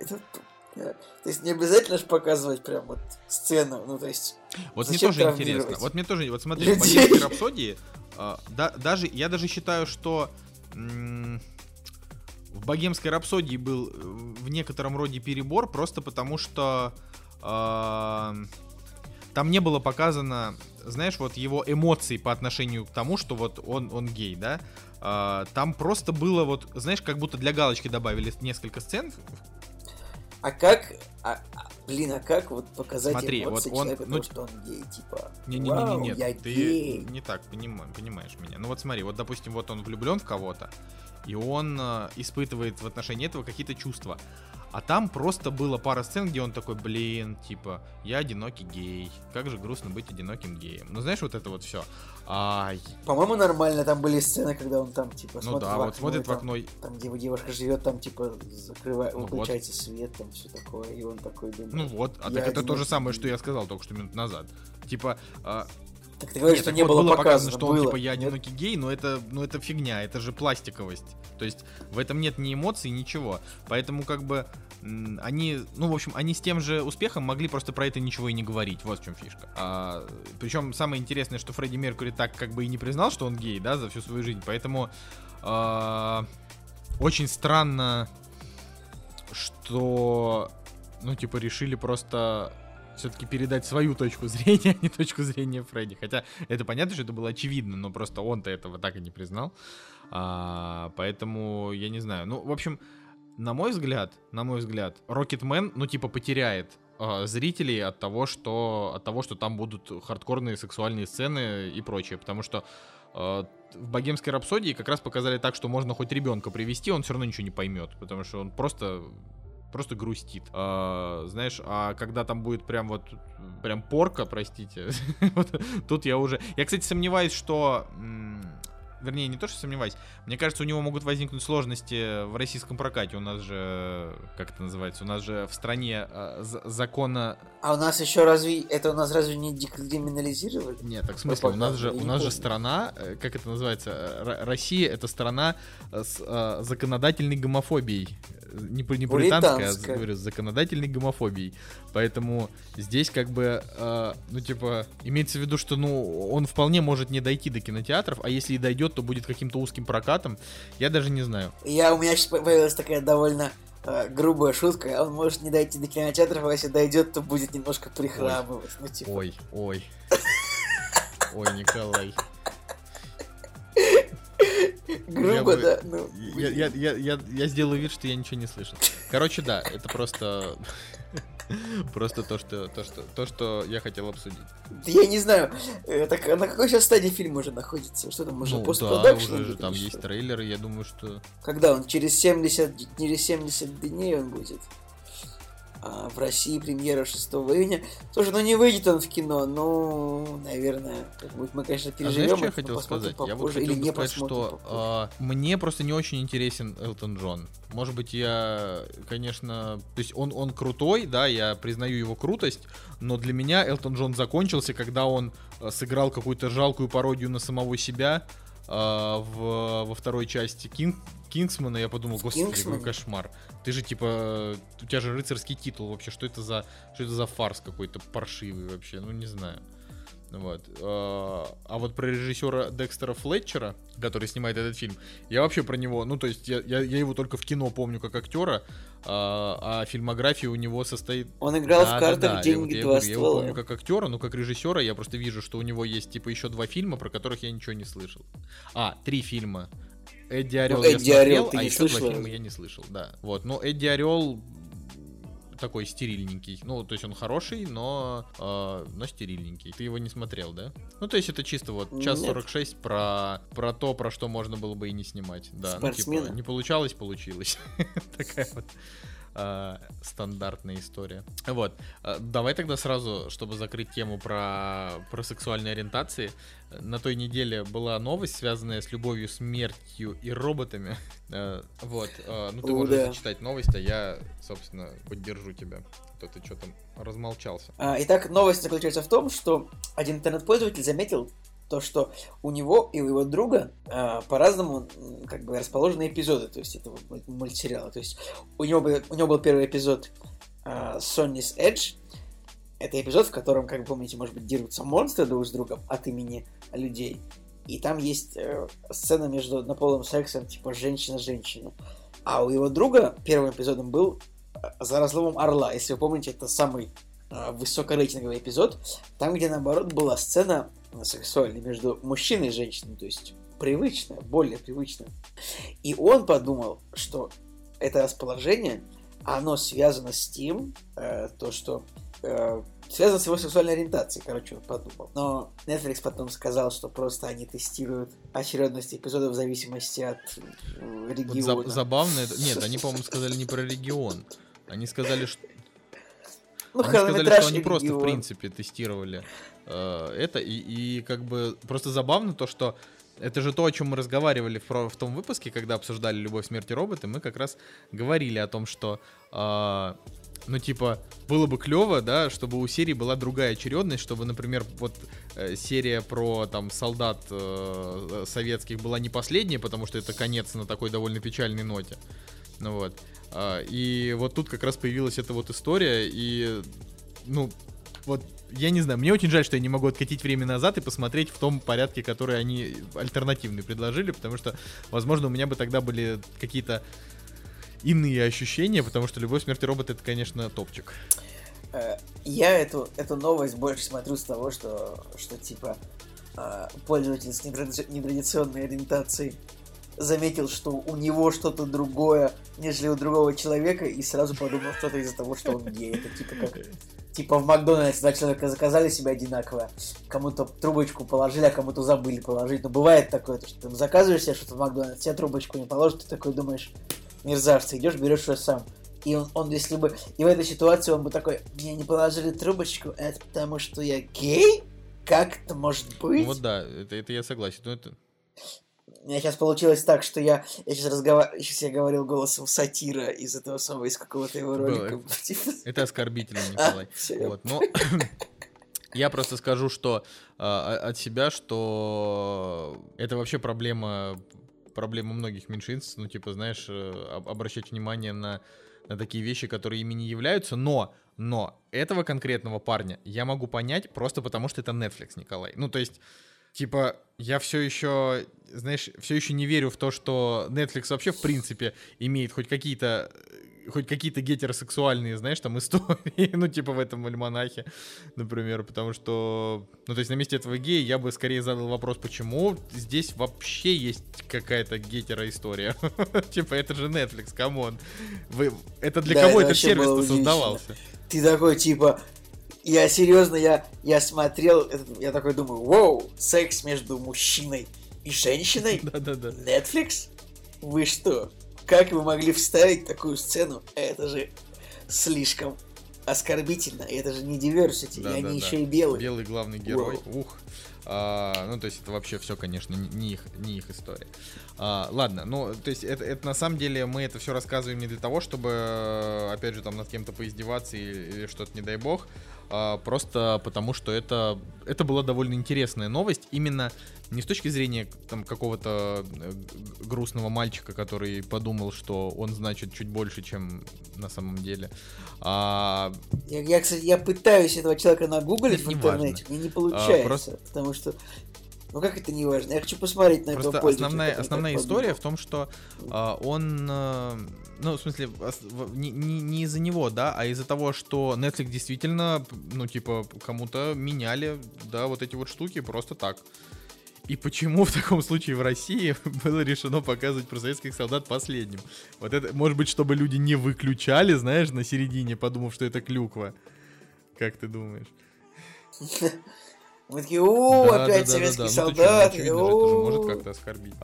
то есть не обязательно же показывать прям вот сцену, ну то есть Вот мне тоже интересно. Вот мне тоже, вот смотри, в людей? «Богемской рапсодии», а, да- даже, я даже считаю, что в «Богемской рапсодии» был э, в некотором роде перебор, просто потому что а, там не было показано, знаешь, вот его эмоций по отношению к тому, что вот он, он гей, да? А, там просто было вот, знаешь, как будто для галочки добавили несколько сцен. А как, а, а, блин, а как вот показать Смотри, эмоции вот он- человека, ну, то, что он гей, типа, Не-не-не, вау, нет, я ты гей. не так понима- понимаешь меня. Ну вот смотри, вот допустим, вот он влюблен в кого-то, и он э, испытывает в отношении этого какие-то чувства. А там просто было пара сцен, где он такой, блин, типа, я одинокий гей. Как же грустно быть одиноким геем. Ну знаешь, вот это вот все. По-моему, нормально там были сцены, когда он там, типа, ну смотрит да, в вот окно, смотрит и в там, окно. Там, где его девушка живет, там, типа, закрывает, Ну вот. выключается свет, там, все такое, и он такой думает. Ну вот, а так это то же самое, что я сказал только что минут назад. Типа, а, Так ты говоришь, Нет, что не вот было, было показано, что он было. типа я Нет? одинокий гей, но это, ну это фигня, это же пластиковость. То есть в этом нет ни эмоций, ничего. Поэтому как бы они, ну в общем, они с тем же успехом могли просто про это ничего и не говорить. Вот в чем фишка. А, причем самое интересное, что Фредди Меркьюри так как бы и не признал, что он гей, да, за всю свою жизнь. Поэтому а, очень странно, что, ну типа решили просто все-таки передать свою точку зрения, а не точку зрения Фредди. Хотя это понятно, что это было очевидно, но просто он-то этого так и не признал. А, поэтому я не знаю. Ну, в общем, на мой взгляд, на мой взгляд, Рокетмен, ну, типа, потеряет а, зрителей от того, что от того, что там будут хардкорные сексуальные сцены и прочее. Потому что а, в богемской рапсодии как раз показали так, что можно хоть ребенка привести, он все равно ничего не поймет, потому что он просто просто грустит. А, знаешь, а когда там будет прям вот прям порка, простите, вот тут я уже. Я, кстати, сомневаюсь, что. Вернее, не то, что сомневаюсь. Мне кажется, у него могут возникнуть сложности в российском прокате. У нас же, как это называется, у нас же в стране а, за- закона... А у нас еще разве, это у нас разве не декриминализировали? Нет, так в смысле, у нас же, у нас же страна, э, как это называется, э, Россия это страна э, с э, законодательной гомофобией. Не, не британская, а говорю, законодательной гомофобией. Поэтому здесь как бы, э, ну типа, имеется в виду, что ну он вполне может не дойти до кинотеатров, а если и дойдет, то будет каким-то узким прокатом. Я даже не знаю. Я, у меня сейчас появилась такая довольно э, грубая шутка. Он может не дойти до кинотеатров, а если дойдет, то будет немножко прихрамывать. Ну, типа, Ой, ой. Ой, Николай. грубо, я бы- да. Ну, Я, я, я, я, я сделаю вид, что я ничего не слышал. Короче, да, это просто... Просто то, что, то, что, то, что я хотел обсудить. Я не знаю, э, так, а на какой сейчас стадии фильм уже находится? Что там уже ну, да, постпродакшн уже идет же там есть что? трейлеры, я думаю, что... Когда он? Через 70, через 70 дней он будет? А в России премьера 6 июня. Слушай, ну не выйдет он в кино, ну, наверное, как-нибудь мы, конечно, А переживем. знаешь, что я хотел сказать? Я вот попозже хотел или не сказать, что попозже. а, мне просто не очень интересен Элтон Джон. Может быть, я, конечно, то есть он, он крутой, да, я признаю его крутость, но для меня Элтон Джон закончился, когда он э, сыграл какую-то жалкую пародию на самого себя а, в, во второй части Кинг, Кингсмана. Я подумал, господи, Кингсмане? какой кошмар. Ты же типа, у тебя же рыцарский титул вообще, что это за, что это за фарс какой-то паршивый вообще, ну не знаю. Вот. А а вот про режиссера Декстера Флетчера, который снимает этот фильм, я вообще про него, ну то есть я, я, я его только в кино помню как актера, а, а фильмография у него состоит... Он играл в Да, да, картах да, я вот- «Деньги, я, два говорю, я его ствола». помню как актера, но как режиссера я просто вижу, что у него есть типа еще два фильма, про которых я ничего не слышал. А, три фильма. Эдди Орел я Ну, Эдди Орел смотрел, ты а не еще два слышал фильма разве? я не слышал, да. Вот, но Эдди Орел такой стерильненький. Ну, то есть он хороший, но, э, но стерильненький. Ты его не смотрел, да? Ну, то есть это чисто вот час Нет. 46 про, про то, про что можно было бы и не снимать. Да, ну, типа, не получалось, получилось. Такая вот а, стандартная история. Вот. А, Давай тогда сразу, чтобы закрыть тему про, про сексуальные ориентации. На той неделе была новость, связанная с любовью, смертью и роботами. Э, Вот. э, Ну, ты О, можешь да. зачитать новость, а я, собственно, поддержу тебя. А То ты что там размолчался. А, Итак, новость заключается в том, что один интернет-пользователь заметил то, что у него и у его друга а, по-разному как бы расположены эпизоды, то есть этого муль- мультсериала. То есть у него, был- у него был первый эпизод а, Sonny's Edge. Это эпизод, в котором, как вы помните, может быть, дерутся монстры друг с другом от имени людей. И там есть э, сцена между однополым сексом, типа женщина-женщина. А у его друга первым эпизодом был э, «За разломом орла». Если вы помните, это самый э, высокорейтинговый эпизод, там, где, наоборот, была сцена сексуальная между мужчиной и женщиной, то есть привычная, более привычная. И он подумал, что это расположение, оно связано с тем, э, то, что э, связано с его сексуальной ориентацией, короче, он подумал. Но Netflix потом сказал, что просто они тестируют очередность эпизодов в зависимости от э, Вот региона. за- забавно это... Нет, они, по-моему, сказали не про регион. Они сказали, что Ну, Они сказали, что они просто, в принципе, тестировали это. И, и как бы просто забавно то, что это же то, о чем мы разговаривали в, в том выпуске, когда обсуждали «Любовь, смерть и роботы». Мы как раз говорили о том, что, э, ну, типа, было бы клево, да, чтобы у серии была другая очередность, чтобы, например, вот э, серия про, там, солдат э, советских была не последняя, потому что это конец на такой довольно печальной ноте. Ну вот. А, И вот тут как раз появилась эта вот история, и, ну, вот, я не знаю, мне очень жаль, что я не могу откатить время назад и посмотреть в том порядке, который они альтернативный предложили, потому что, возможно, у меня бы тогда были какие-то иные ощущения, потому что «Любовь, смерть и робот» — это, конечно, топчик. Э, Я эту, эту новость больше смотрю с того, что, что типа э, пользователь с нетради- нетрадиционной ориентацией заметил, что у него что-то другое, нежели у другого человека, и сразу подумал, что это из-за того, что он гей. Это типа как типа в Макдональдсе два человека заказали себе одинаковое, кому-то трубочку положили, а кому-то забыли положить. Но бывает такое, то, что ты заказываешь себе что-то в Макдональдсе, тебе трубочку не положат, ты такой думаешь, мерзавцы, идешь, берешь ее сам. И он, он, если бы... И в этой ситуации он бы такой, мне не положили трубочку, это потому что я гей? Как это может быть? Вот да, это, это я согласен. Но это... У меня сейчас получилось так, что я, я сейчас разговариваю, сейчас я говорил голосом сатира из этого самого, из какого-то его Было. ролика. Типа, это оскорбительно, а, Николай. я Вот, но я просто скажу, что а, от себя, что это вообще проблема проблема многих меньшинств, ну типа знаешь, э, об- обращать внимание на на такие вещи, которые ими не являются, но но этого конкретного парня я могу понять просто потому, что это Netflix, Николай. Ну то есть Типа, я все еще, знаешь, все еще не верю в то, что Netflix вообще, в принципе, имеет хоть какие-то э, хоть какие-то гетеросексуальные, знаешь, там истории, ну, типа в этом альманахе, например, потому что, ну, то есть на месте этого гея я бы скорее задал вопрос, почему здесь вообще есть какая-то гетероистория? Типа, это же Netflix, come on. Вы, это для Да, кого это этот сервис создавался? Ты такой, типа, я серьезно, я, я смотрел, я такой думаю, вау, секс между мужчиной и женщиной? Да-да-да. Netflix? Вы что? Как вы могли вставить такую сцену? Это же слишком оскорбительно. Это же не diversity, Да, и да, они да. еще и белые. Белый главный герой. Ух. А, ну, то есть это вообще все, конечно, не, их, не их история. А, ладно, ну, то есть это, это на самом деле мы это все рассказываем не для того, чтобы, опять же, там над кем-то поиздеваться или, или что-то, не дай бог, просто потому что это, это была довольно интересная новость, именно не с точки зрения там какого-то э, грустного мальчика, который подумал, что он значит чуть больше, чем на самом деле, а Я, я, кстати, я пытаюсь этого человека нагуглить Это в не интернете, мне не получается, просто- потому что... Ну как это не важно? Я хочу посмотреть на этого Просто пользователя, основная, основная история в том, что а, он, а, ну, в смысле, не, не- не из-за него, да, а из-за того, что Netflix действительно, ну, типа, кому-то меняли, да, вот эти вот штуки просто так. И почему в таком случае в России было решено показывать про советских солдат последним? Вот это, может быть, чтобы люди не выключали, знаешь, на середине, подумав, что это клюква. Как ты думаешь? Мы такие, о, опять советские. Ну, солдаты, может как-то оскорбить.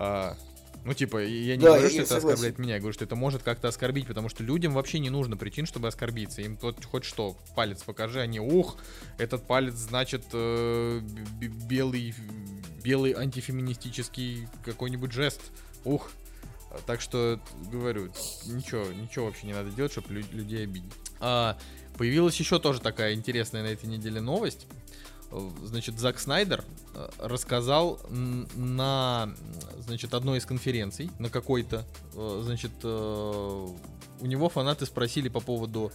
Ну, типа, я не Да, говорю, я- что я это согласен. оскорбляет меня, я говорю, что это может как-то оскорбить, потому что людям вообще не нужно причин, чтобы оскорбиться. Им вот хоть что, палец покажи, они, ух, этот палец значит э, белый, белый антифеминистический какой-нибудь жест. Ух. Так что, говорю, ничего, ничего вообще не надо делать, чтобы лю- людей обидеть. А, появилась еще тоже такая интересная на этой неделе новость. Значит, Зак Снайдер э, рассказал на, значит, одной из конференций, на какой-то, э, значит, э, у него фанаты спросили по поводу,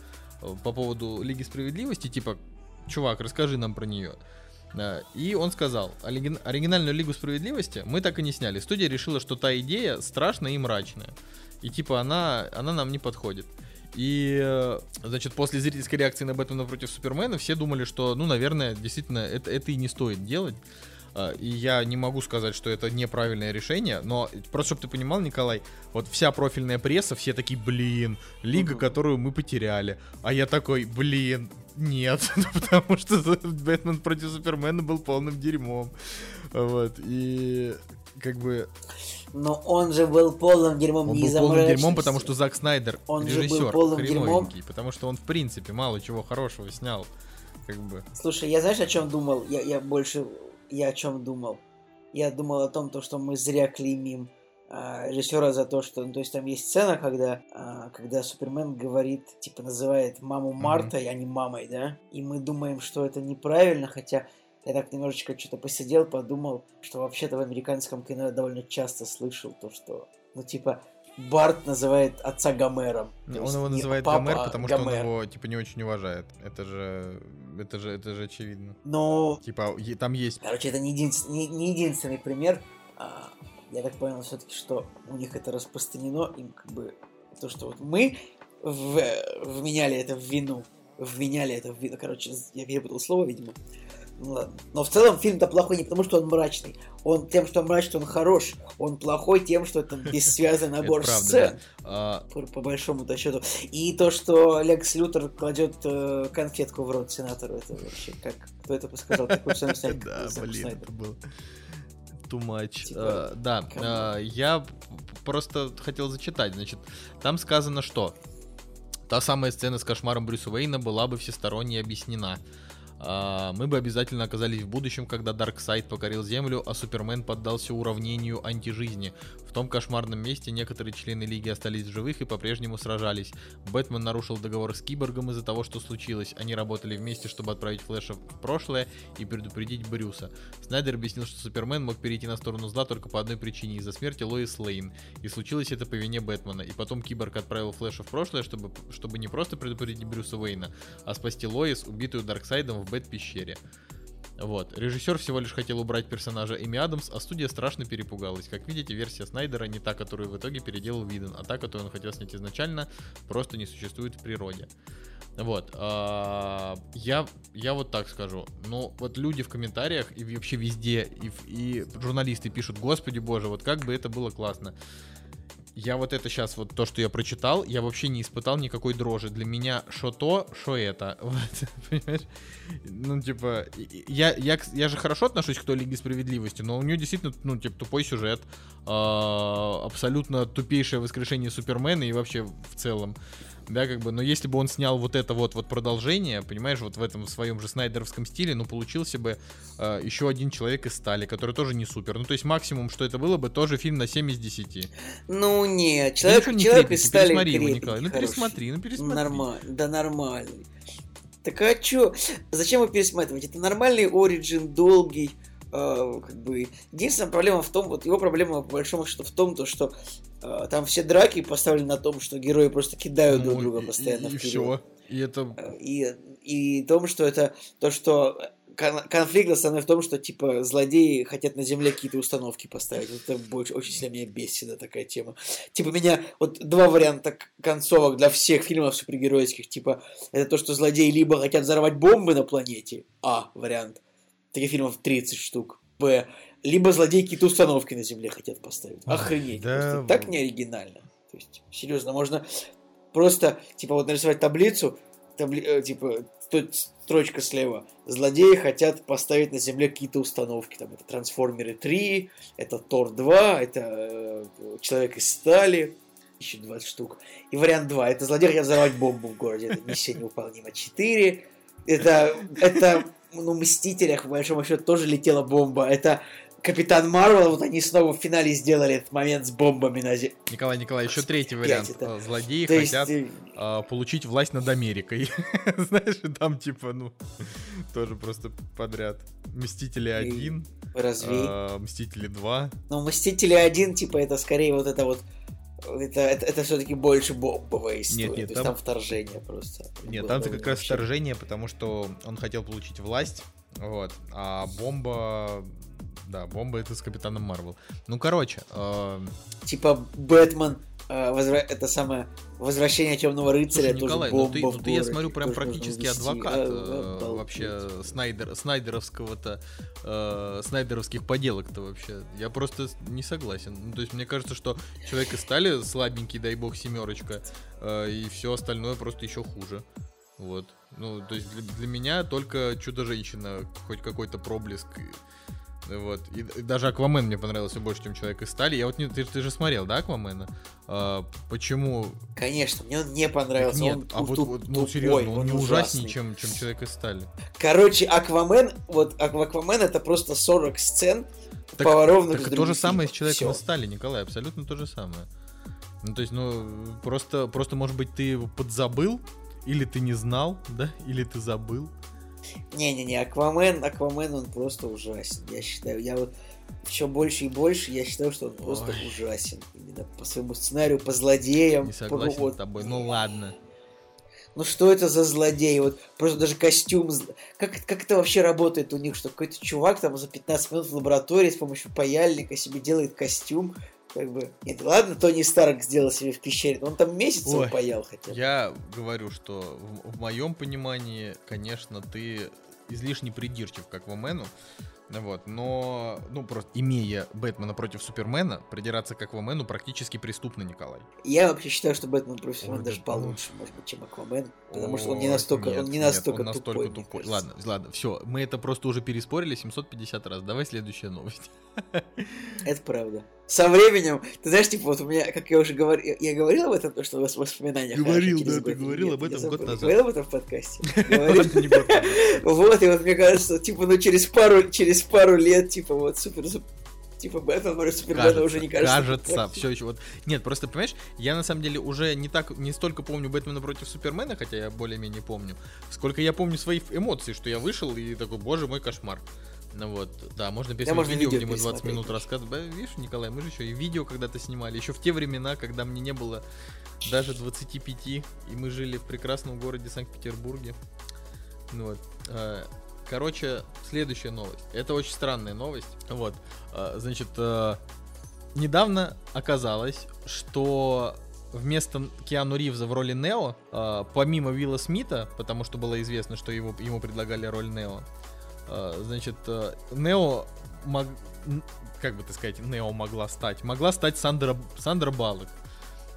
по поводу Лиги Справедливости, типа, чувак, расскажи нам про нее. И он сказал, «Оригин- оригинальную Лигу Справедливости мы так и не сняли. Студия решила, что та идея страшная и мрачная. И типа она, она нам не подходит. И, э, значит, после зрительской реакции на Бэтмена против Супермена все думали, что, ну, наверное, действительно, это, это и не стоит делать. А, И я не могу сказать, что это неправильное решение, но просто чтобы ты понимал, Николай, вот вся профильная пресса, все такие, блин, лига, которую мы потеряли. А я такой, блин, нет, ну, потому что Бэтмен против Супермена был полным дерьмом. Вот, и как бы Но он же был полным дерьмом он не был полным дерьмом, потому что Зак Снайдер Он же был режиссер полным хреновенький, потому что он в принципе мало чего хорошего снял. Как бы. Слушай, я знаешь, о чем думал? Я, я больше... Я о чем думал? Я думал о том, то, что мы зря клеймим а, режиссера за то, что... Ну, то есть там есть сцена, когда, а, когда Супермен говорит, типа, называет маму Мгм. Мартой, а не мамой, да? И мы думаем, что это неправильно, хотя я так немножечко что-то посидел, подумал, что вообще-то в американском кино я довольно часто слышал то, что... Ну, типа, Барт называет отца Гомером. Он есть его называет папа, Гомер, а потому что он Гомер. его типа не очень уважает. Это же, это же, это же очевидно. Но Типа там есть. Короче, это не, единс- не- не единственный пример. А, я так понял все-таки, что у них это распространено, им как бы то, что вот мы в- вменяли это в вину, вменяли это в вину. Короче, я перепутал слово, видимо. Ну ладно. Но в целом фильм-то плохой не потому, что он мрачный. Он тем, что мрачный, он хорош. Он плохой тем, что это бессвязный набор сцен. А, По, большому-то счету. И то, что Лекс Лютер кладет э, конфетку в рот сенатору, это вообще как... Кто это сказал? Да, блин, это было too much. Типа, А, Да, а, я просто хотел зачитать. Значит, там сказано, что та самая сцена с кошмаром Брюса Уэйна была бы всесторонне объяснена. Мы бы обязательно оказались в будущем, когда Дарксайд покорил Землю, а Супермен поддался уравнению антижизни. В том кошмарном месте некоторые члены Лиги остались в живых и по-прежнему сражались. Бэтмен нарушил договор с Киборгом из-за того, что случилось. Они работали вместе, чтобы отправить Флэша в прошлое и предупредить Брюса. Снайдер объяснил, что Супермен мог перейти на сторону зла только по одной причине – из-за смерти Лоис Лейн. И случилось это по вине Бэтмена. И потом Киборг отправил Флэша в прошлое, чтобы, чтобы не просто предупредить Брюса Уэйна, а спасти Лоис, убитую Дарксайдом в Бэт-пещере. Вот. Режиссер всего лишь хотел убрать персонажа Эми Адамс, а студия страшно перепугалась. Как видите, версия Снайдера не та, которую в итоге переделал Виден, а та, которую он хотел снять изначально, просто не существует в природе. Вот. а, Я, я вот так скажу. Ну, вот люди в комментариях и вообще везде, и, и журналисты пишут, господи боже, вот как бы это было классно. Я вот это сейчас, вот то, что я прочитал, я вообще не испытал никакой дрожи. Для меня что то, что это. Вот, понимаешь? Ну, типа, я, я, я же хорошо отношусь к той Лиге Справедливости, но у нее действительно, ну, типа, тупой сюжет, а, абсолютно тупейшее воскрешение Супермена и вообще в целом. Да, как бы, но если бы он снял вот это вот, вот продолжение, понимаешь, вот в этом своем же снайдеровском стиле, ну, получился бы э, еще один человек из стали, который тоже не супер. Ну, то есть максимум, что это было бы, тоже фильм на 7 из 10. Ну, нет, человек, не человек крепенький, из стали пересмотри его, Николай, ну хороший. пересмотри, ну пересмотри. Нормально, да нормальный. Так а чё? Зачем его пересматривать? Это нормальный оригин, долгий. Э, как бы. Единственная проблема в том, вот его проблема по большому счету в том, то, что э, там все драки поставлены на том, что герои просто кидают друг Ну, друга и- постоянно и, вперед. все. И это Э, И, и том, что это то, что кон- конфликт основной в том, что типа злодеи хотят на земле какие-то установки поставить. Вот Это больше очень сильно меня бесит всегда такая тема. Типа меня вот два варианта концовок для всех фильмов супергеройских. Типа это то, что злодеи либо хотят взорвать бомбы на планете. А вариант. Таких фильмов 30 штук. Б. Либо злодеи какие-то установки на земле хотят поставить. Охренеть. да так вот. не оригинально. То есть, серьезно, можно просто, типа, вот нарисовать таблицу, табли- э, типа, тут строчка слева. Злодеи хотят поставить на земле какие-то установки. Там это Трансформеры 3, это Тор 2, это э, Человек из стали. Еще 20 штук. И вариант 2. Это злодеи хотят взорвать бомбу в городе. Это миссия невыполнима 4. Это, это ну, Мстителях, по большому счету, тоже летела бомба. Это Капитан Марвел, вот они снова в финале сделали этот момент с бомбами на земле. Николай, Николай, еще третий вариант. это. Э, Злодеи То есть, хотят э, а, получить власть над Америкой. Знаешь, там типа, ну, тоже просто подряд. Мстители 1, развей. а, Мстители 2. Но Мстители один, типа, это скорее вот это вот. Это, это, это все-таки больше бомбовая история. Нет, нет, То есть там- там вторжение просто. Нет, было там-то как раз вообще. вторжение, потому что он хотел получить власть, вот, а бомба... Да, бомба это с Капитаном Марвел. Ну, короче, э, Типа Бэтмен, э, возвра- это самое возвращение темного рыцаря, слушай, тоже Николай, ну бомба ты, в ну ты, я смотрю, прям практически адвокат А, э, вообще Снайдер, снайдеровского-то, э, снайдеровских поделок-то вообще. Я просто не согласен. Ну, то есть мне кажется, что Человек из стали слабенький, дай бог, семерочка, э, и все остальное просто еще хуже. Вот. Ну, то есть для, для меня только Чудо-женщина хоть какой-то проблеск. Вот. И, и даже Аквамен мне понравился больше, чем Человек из стали. Я вот не, ты, ты же смотрел, да, Аквамена? А, почему? Конечно, мне он не понравился. Нет, он а вот, туп- вот, ну, серьезно, он, не ужасный. ужаснее, чем, чем Человек из стали. Короче, Аквамен, вот Ак- Аквамен это просто 40 сцен Так- поворовных Так то же самое с. Человеком из стали, Николай, абсолютно то же самое. Ну, то есть, ну, просто, просто, может быть, ты его подзабыл, или ты не знал, да, или ты забыл. Не-не-не, Аквамен, Аквамен, он просто ужасен. Я считаю, я вот все больше и больше, я считаю, что он просто Ой. ужасен. Именно по своему сценарию, по злодеям. Не по- согласен вот. с тобой. Ну ладно. Ну что это за злодей? Вот просто даже костюм. Как, как это вообще работает у них? Что какой-то чувак там за 15 минут в лаборатории с помощью паяльника себе делает костюм. Как бы. Нет, ладно, Тони Старк сделал себе в пещере, но он там месяц Ой, паял хотя бы. Я говорю, что в, в моем понимании, конечно, ты излишне придирчив к Аквамену. Вот, но, ну, просто имея Бэтмена против Супермена, придираться к Аквамену практически преступно, Николай. Я вообще считаю, что Бэтмен против Супермена даже да, получше, может быть, чем Аквамен. Потому что он не настолько, нет, он не нет, настолько он настолько тупой. тупой. Ладно, ладно, все, мы это просто уже переспорили 750 раз. Давай следующая новость. Это правда. Со временем, ты знаешь, типа, вот у меня, как я уже говорил, я, говорил об этом, то, что у вас воспоминания Говорил, хорошие через да, ты говорил Нет, об этом год назад. Говорил об этом в подкасте? Говорил? Вот, и вот мне кажется, типа, ну через пару, через пару лет, типа, вот супер, типа, Бэтмен против Супермена Кажется, уже не кажется. кажется, все еще вот. Нет, просто понимаешь, я на самом деле уже не так, не столько помню Бэтмена против Супермена, хотя я более-менее помню, сколько я помню свои эмоции, что я вышел и такой, боже мой, кошмар. Ну вот, да, можно можно видео, видео где мы 20 пересмотреть минут даже. рассказывали. Видишь, Николай, мы же еще и видео когда-то снимали, еще в те времена, когда мне не было даже 25, и мы жили в прекрасном городе Санкт-Петербурге. Ну вот. э, Короче, следующая новость. Это очень странная новость. Вот. э, Значит, э, недавно оказалось, что вместо Киану Ривза в роли Нео, помимо Вилла Смита, потому что было известно, что его, ему предлагали роль Нео, значит, э, Нео мог- как бы так сказать, Нео могла стать? Могла стать Сандра, Сандра Баллок.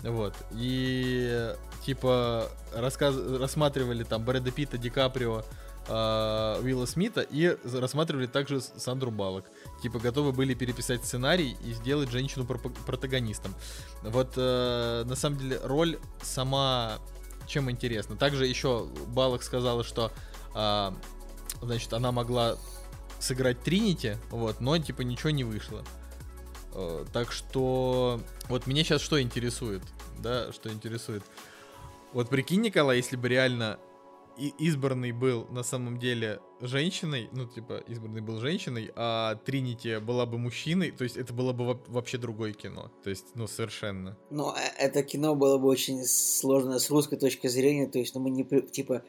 Вот. И типа рассказ... рассматривали там Брэда Питта, Ди Каприо, э, Уилла Смита и рассматривали также Сандру Балок. Типа готовы были переписать сценарий и сделать женщину протагонистом. Вот э, на самом деле роль сама чем интересно. Также еще Балок сказала, что а, значит, она могла сыграть Тринити, вот, но типа ничего не вышло. Э, так что вот меня сейчас что интересует, да, что интересует. Вот прикинь, Николай, если бы реально избранный был на самом деле женщиной, ну, типа, избранный был женщиной, а Тринити была бы мужчиной, то есть это было бы вообще другое кино. То есть, ну, совершенно. Ну, э, это кино было бы очень сложно с русской точки зрения, то есть, ну, мы не, типа,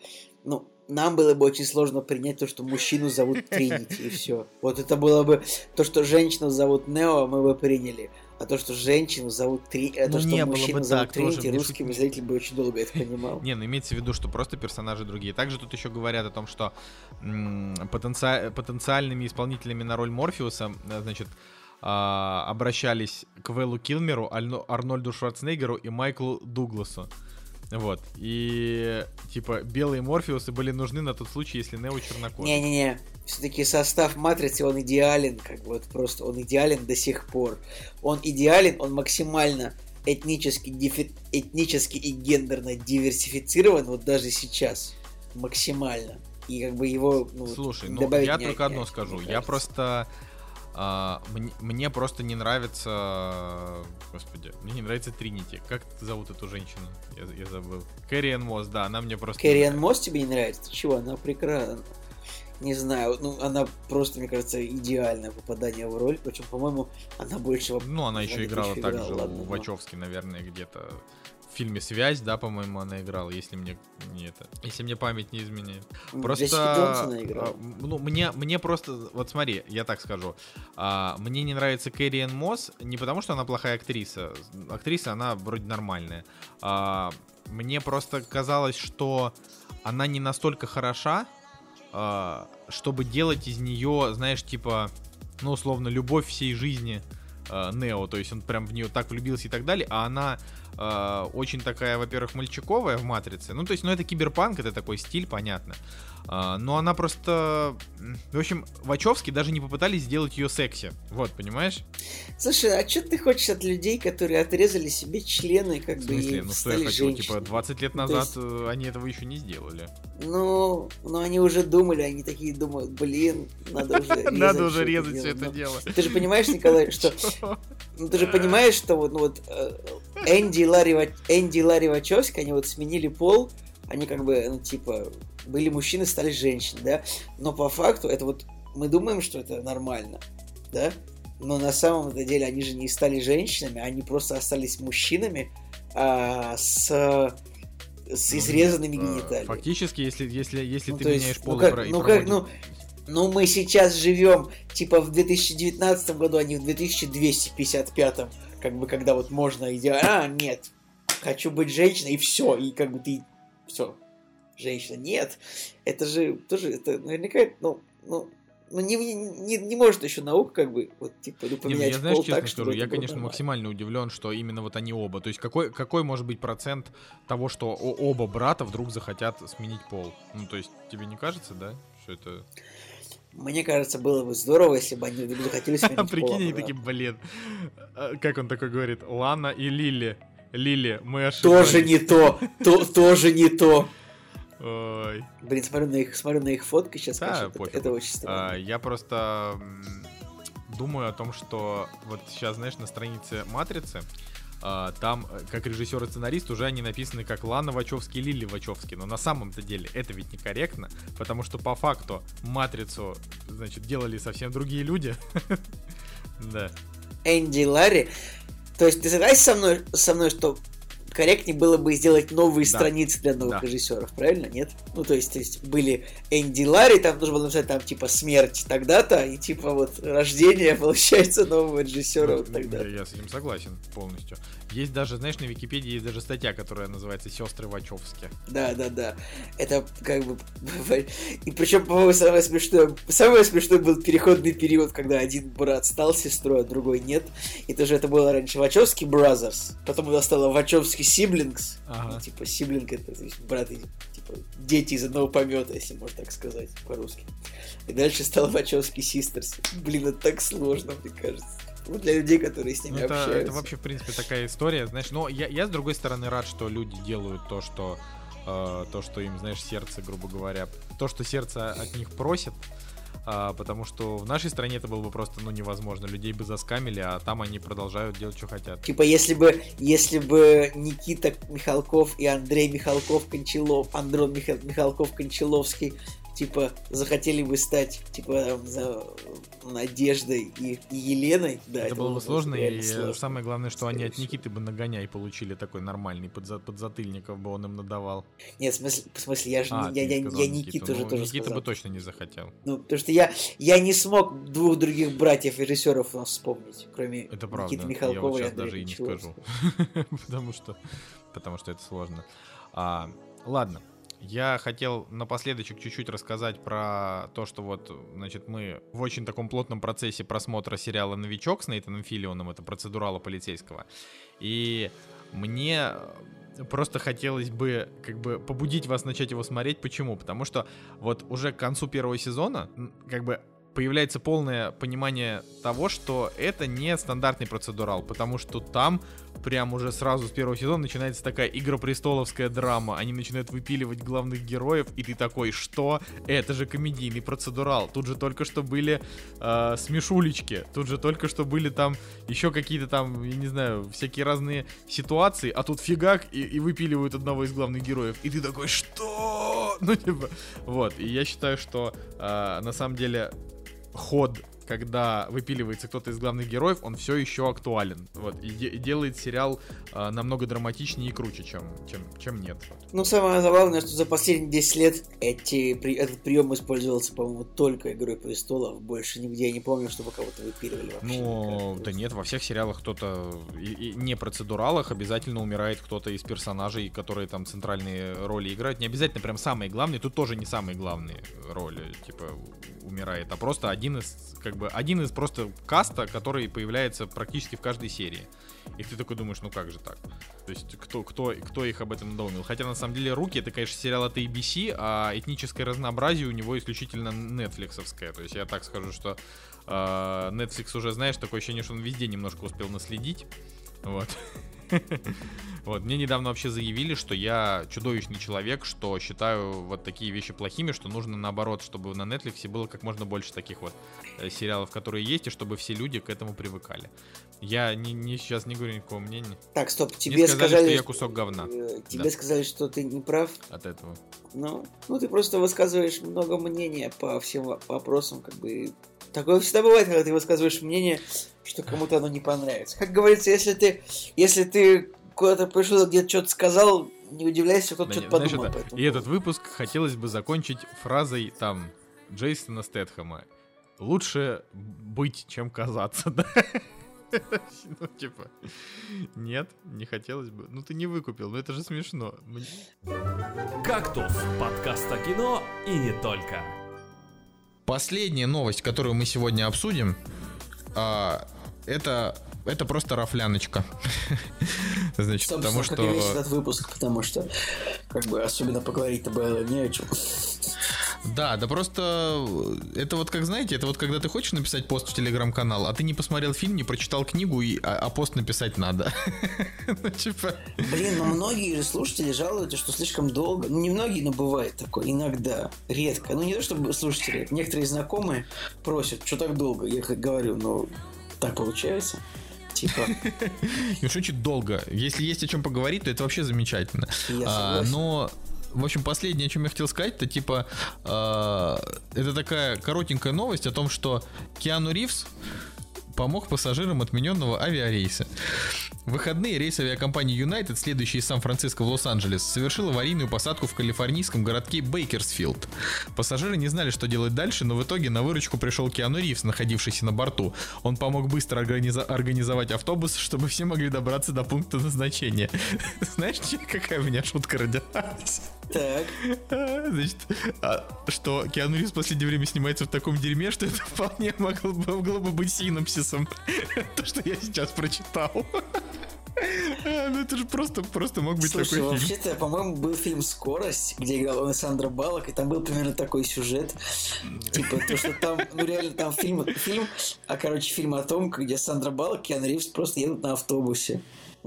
ну, нам было бы очень сложно принять то, что мужчину зовут Тринити, и все. Вот это было бы то, что женщину зовут Нео, мы бы приняли. А то, что женщину зовут Три... Ну, то, что не мужчину бы зовут так, Тринити, тоже, русский шут... зритель бы очень долго это понимал. Не, ну имеется в виду, что просто персонажи другие. Также тут еще говорят о том, что потенци... потенциальными исполнителями на роль Морфеуса, э, значит, а, обращались к Вэллу Килмеру, Арнольду Шварценеггеру и Майклу Дугласу. Вот. И типа белые Морфеусы были нужны на тот случай, если Нео чернокожий. Не-не-не. Все-таки состав матрицы, он идеален, как бы вот просто он идеален до сих пор. Он идеален, он максимально этнически, дифи... этнически и гендерно диверсифицирован вот даже сейчас. Максимально. И как бы его ну, Слушай, ну я только одно скажу. Я просто а, мне, мне просто не нравится... Господи, мне не нравится Тринити. Как зовут эту женщину? Я, я забыл. Кэрриан Мосс, да, она мне просто... Кэрриан Мосс тебе не нравится? Ты чего? Она прекрасна. Не знаю, ну она просто, мне кажется, идеальное попадание в роль. Причем, по-моему, она больше... Ну, она еще играла также у Вачовски, наверное, где-то в фильме «Связь», да, по-моему, она играла, если мне не это, если мне память не изменяет. Просто, а, ну, мне, мне просто, вот смотри, я так скажу, а, мне не нравится Кэрриэн Мосс не потому, что она плохая актриса, актриса, она вроде нормальная, а, мне просто казалось, что она не настолько хороша, а, чтобы делать из нее, знаешь, типа, ну, условно, любовь всей жизни а, Нео, то есть он прям в нее так влюбился и так далее, а она э, очень такая, во-первых, мальчиковая в матрице. Ну, то есть, ну, это киберпанк, это такой стиль, понятно. А, но она просто... В общем, Вачовски даже не попытались сделать ее секси. Вот, понимаешь? Слушай, а что ты хочешь от людей, которые отрезали себе члены, как в бы, смысле? Ну, что я хочу? Женщиной? Типа, 20 лет назад есть... Э, они этого еще не сделали. Ну, ну, они уже думали, они такие думают, блин, надо уже резать Надо уже резать все это дело. Ты же понимаешь, Николай, что... Ну, ты же понимаешь, что вот, ну, вот э, Энди и Ларри, Энди и Ларри Вачовски, они вот сменили пол, они как бы, ну, типа, были мужчины, стали женщины, да, но по факту это вот, мы думаем, что это нормально, да, но на самом деле они же не стали женщинами, они просто остались мужчинами а, с с ну, изрезанными ну, гениталиями. Фактически, если, если, если ну, ты есть, меняешь ну пол как, и ну, как, ну, ну, мы сейчас живем, типа, в 2019 году, а не в 2255, как бы, когда вот можно идеально, а, нет, хочу быть женщиной, и все, и как бы ты, все, женщина. Нет, это же тоже, это наверняка, ну, ну, ну не, не, не может еще наука как бы вот типа ну, поменять не, я, знаешь, честно так, скажу, я, конечно, нормально. максимально удивлен, что именно вот они оба. То есть какой, какой может быть процент того, что оба брата вдруг захотят сменить пол? Ну, то есть тебе не кажется, да, что это... Мне кажется, было бы здорово, если бы они захотели сменить. Прикинь, они такие, блин, а, как он такой говорит, Лана и Лили. Лили, мы ошиблись. Тоже не то, то тоже не то. Ой. Блин, смотрю на их, смотрю на их фотки сейчас, да, это, это очень странно. А, я просто думаю о том, что вот сейчас, знаешь, на странице Матрицы, там, э, как режиссер и сценарист, уже они написаны как Лана Вачовски и Лили Вачовски. Но на самом-то деле это ведь некорректно, потому что по факту Матрицу, значит, делали совсем другие люди. Да. Энди Ларри. То есть ты согласен со мной, со мной, что корректнее было бы сделать новые да. страницы для новых да. режиссеров, правильно? Нет? Ну, то есть, то есть были Энди Ларри, там нужно было написать там типа смерть тогда-то, и типа вот рождение, получается, нового режиссера вот, вот тогда. Я, я с этим согласен полностью. Есть даже, знаешь, на Википедии есть даже статья, которая называется «Сестры Вачовски». Да, да, да. Это как бы... И причем, по-моему, самое смешное... Самое смешное был переходный период, когда один брат стал сестрой, а другой нет. И тоже это было раньше Вачовски Brothers. Потом это стало Вачовски Siblings. Ага. типа, сиблинг это то есть, брат и типа, дети из одного помета, если можно так сказать по-русски. И дальше стало Вачовски Sisters. Блин, это так сложно, мне кажется ну, для людей, которые с ними ну, это, общаются. Это вообще, в принципе, такая история, знаешь, но я, я, с другой стороны, рад, что люди делают то, что э, то, что им, знаешь, сердце, грубо говоря, то, что сердце от них просит, а, потому что в нашей стране это было бы просто, ну, невозможно. Людей бы заскамили, а там они продолжают делать, что хотят. Типа, если бы, если бы Никита Михалков и Андрей Михалков Кончалов, Андрон Миха- Михалков Кончаловский типа, захотели бы стать, типа, за Надеждой и, и Еленой, да, это, это было бы сложно, и сложно. самое главное, что они от Никиты бы нагоняй получили такой нормальный под, подзатыльников бы он им надавал. Нет, в смысле, в смысле я же а, я, я, я Никиту уже ну, тоже Никита сказал. бы точно не захотел. Ну, потому что я, я не смог двух других братьев-режиссеров у нас вспомнить, кроме это правда. Никиты Михалкова я вот сейчас даже и не скажу. потому что потому что это сложно. А, ладно, я хотел напоследочек чуть-чуть рассказать про то, что вот, значит, мы в очень таком плотном процессе просмотра сериала «Новичок» с Нейтаном Филлионом, это процедурала полицейского. И мне просто хотелось бы как бы побудить вас начать его смотреть. Почему? Потому что вот уже к концу первого сезона как бы появляется полное понимание того, что это не стандартный процедурал, потому что там прям уже сразу с первого сезона начинается такая игропрестоловская драма. Они начинают выпиливать главных героев, и ты такой, что? Это же комедийный процедурал. Тут же только что были э, смешулечки, тут же только что были там еще какие-то там, я не знаю, всякие разные ситуации, а тут фигак и, и выпиливают одного из главных героев. И ты такой, что? Ну, типа, вот. И я считаю, что э, на самом деле ход когда выпиливается кто-то из главных героев, он все еще актуален. Вот, и, и делает сериал э, намного драматичнее и круче, чем, чем, чем нет. Ну, самое забавное, что за последние 10 лет эти, при, этот прием использовался, по-моему, только Игрой престолов. Больше нигде я не помню, чтобы кого-то выпиливали вообще. Ну, да нет, во всех сериалах кто-то, и, и не процедуралах, обязательно умирает кто-то из персонажей, которые там центральные роли играют. Не обязательно прям самые главные, тут тоже не самые главные роли, типа, умирает, а просто один из, как бы, один из просто каста, который появляется практически в каждой серии. И ты такой думаешь, ну как же так? То есть кто, кто, кто их об этом надоумил? Хотя на самом деле «Руки» — это, конечно, сериал от ABC, а этническое разнообразие у него исключительно нетфликсовское. То есть я так скажу, что э, Netflix уже, знаешь, такое ощущение, что он везде немножко успел наследить. Вот. Вот, мне недавно вообще заявили, что я чудовищный человек, что считаю вот такие вещи плохими, что нужно наоборот, чтобы на Netflix было как можно больше таких вот э, сериалов, которые есть, и чтобы все люди к этому привыкали. Я не, не сейчас не говорю никакого мнения. Так, стоп, тебе Мне сказали, сказали, что я кусок говна. Э, тебе да. сказали, что ты не прав. От этого. Ну, ну ты просто высказываешь много мнения по всем вопросам, как бы Такое всегда бывает, когда ты высказываешь мнение, что кому-то оно не понравится. Как говорится, если ты, если ты куда-то пришел, где-то что-то сказал, не удивляйся, кто-то да что-то подумал. Это, и этот выпуск хотелось бы закончить фразой там Джейсона Стэтхэма. Лучше быть, чем казаться, да? Ну, типа, нет, не хотелось бы. Ну, ты не выкупил, ну это же смешно. «Кактус» — подкаст о кино и не только. Последняя новость, которую мы сегодня обсудим, а, это это просто рафляночка. Значит, потому что... Как весь этот выпуск, потому что как бы особенно поговорить-то было не о чем. Да, да просто это вот как знаете, это вот когда ты хочешь написать пост в телеграм-канал, а ты не посмотрел фильм, не прочитал книгу, и, а, а пост написать надо. ну, типа... Блин, но многие слушатели жалуются, что слишком долго. Ну, не многие, но бывает такое, иногда, редко. Ну, не то чтобы слушатели, некоторые знакомые просят, что так долго. Я говорю, ну, так получается. Типа. Ну, что долго. Если есть о чем поговорить, то это вообще замечательно. А, но в общем, последнее, о чем я хотел сказать, это типа э, это такая коротенькая новость о том, что Киану Ривз помог пассажирам отмененного авиарейса. В выходные рейс авиакомпании United, следующий из Сан-Франциско в Лос-Анджелес, совершил аварийную посадку в калифорнийском городке Бейкерсфилд. Пассажиры не знали, что делать дальше, но в итоге на выручку пришел Киану Ривз, находившийся на борту. Он помог быстро организа- организовать автобус, чтобы все могли добраться до пункта назначения. Знаешь, какая у меня шутка родилась? Так. Значит, а, что Киану Ривз в последнее время снимается в таком дерьме, что это вполне могло, могло бы быть синопсисом. То, что я сейчас прочитал. Ну это же просто, просто мог быть Слушай, такой фильм. вообще-то, по-моему, был фильм «Скорость», где играл Александр Балок, и там был примерно такой сюжет. Типа, то, что там, ну реально там фильм, фильм, а короче, фильм о том, где Сандра Балок и Ривз просто едут на автобусе.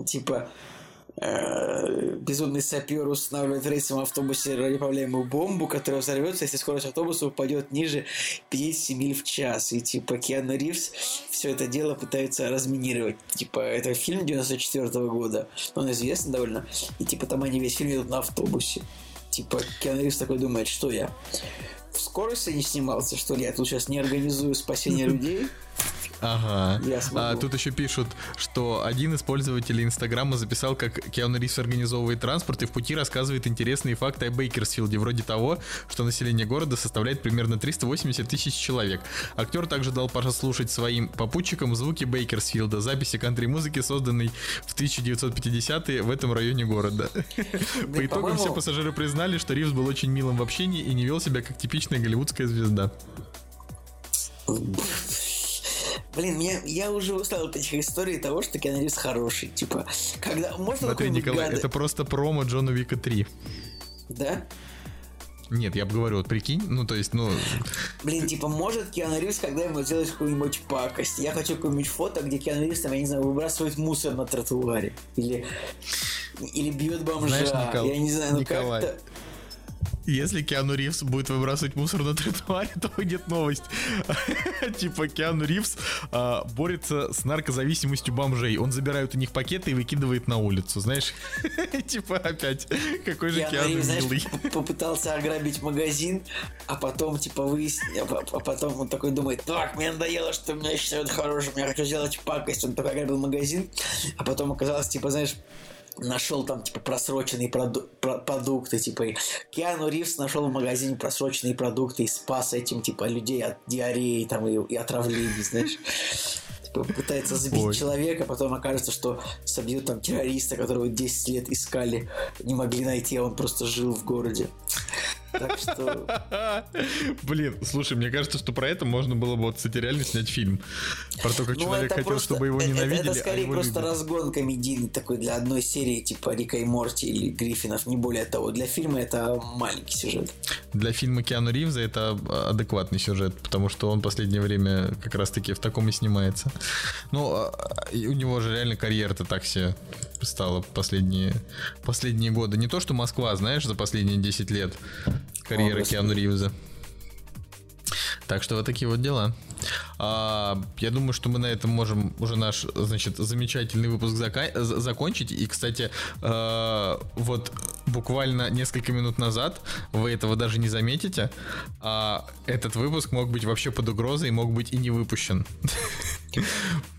Типа, э, безумный сапер устанавливает в рейсовом автобусе радиоуправляемую бомбу, которая взорвется, если скорость автобуса упадет ниже 50 миль в час. И типа Киану Ривз все это дело пытается разминировать. Типа это фильм 94 года, он известный довольно. И типа там они весь фильм едут на автобусе. Типа Киану Ривз такой думает, что я в скорости не снимался, что ли? Я тут сейчас не организую спасение людей. Ага. Я А, тут еще пишут, что один из пользователей Инстаграма записал, как Киану Ривз организовывает транспорт и в пути рассказывает интересные факты о Бейкерсфилде, вроде того, что население города составляет примерно 380 тысяч человек. Актер также дал послушать своим попутчикам звуки Бейкерсфилда, записи кантри-музыки, созданной в 1950-е в этом районе города. По итогам все пассажиры признали, что Ривз был очень милым в общении и не вел себя как типичная голливудская звезда. Блин, меня, я уже устал от этих историй того, что Киану Ривз хороший. Типа, когда... Можно Смотри, Николай, гад- это просто промо Джона Вика 3. Да? Нет, я бы говорю, вот прикинь, ну то есть, ну, Блин, типа, может Киану Ривз когда-нибудь сделать какую-нибудь пакость? Я хочу какое-нибудь фото, где Киану Ривз, там, я не знаю, выбрасывает мусор на тротуаре. Или... Или бьет бомжа. Знаешь, Никол- я не знаю, ну Николай, как-то... если Киану Ривз будет выбрасывать мусор на тротуаре, то выйдет новость. Типа Киану Ривз а, борется с наркозависимостью бомжей. Он забирает у них пакеты и выкидывает на улицу, знаешь? Типа опять, какой же Киану милый. попытался ограбить магазин, а потом, типа, выяснил, а а потом он такой думает, так, мне надоело, что меня считают хорошим, я хочу сделать пакость. Он такой ограбил магазин, а потом оказалось, типа, знаешь, нашел там, типа, просроченные проду- про- продукты, типа, Киану Ривз нашел в магазине просроченные продукты и спас этим, типа, людей от диареи, там, и, и отравлений, знаешь. Типа, пытается сбить Ой. человека, потом окажется, что собьет там террориста, которого 10 лет искали, не могли найти, а он просто жил в городе. Так что... Блин, слушай, мне кажется, что про это можно было бы, вот, кстати, реально снять фильм. Про то, как Ну, человек это хотел, просто- чтобы его это- ненавидели, Это, а скорее его просто любят. разгон комедийный такой для одной серии, типа Рика и Морти или Гриффинов, не более того. Для фильма это маленький сюжет. Для фильма Киану Ривза это а, адекватный сюжет, потому что он в последнее время как раз-таки в таком и снимается. Ну, а, и у него же реально карьера-то так себе стала последние, последние годы. Не то, что Москва, знаешь, за последние 10 лет карьера О. Киану Ривза. Так что вот такие вот дела. А, я думаю, что мы на этом можем уже наш, значит, замечательный выпуск зака- закончить. И, кстати, э, вот буквально несколько минут назад вы этого даже не заметите, а этот выпуск мог быть вообще под угрозой мог быть и не выпущен.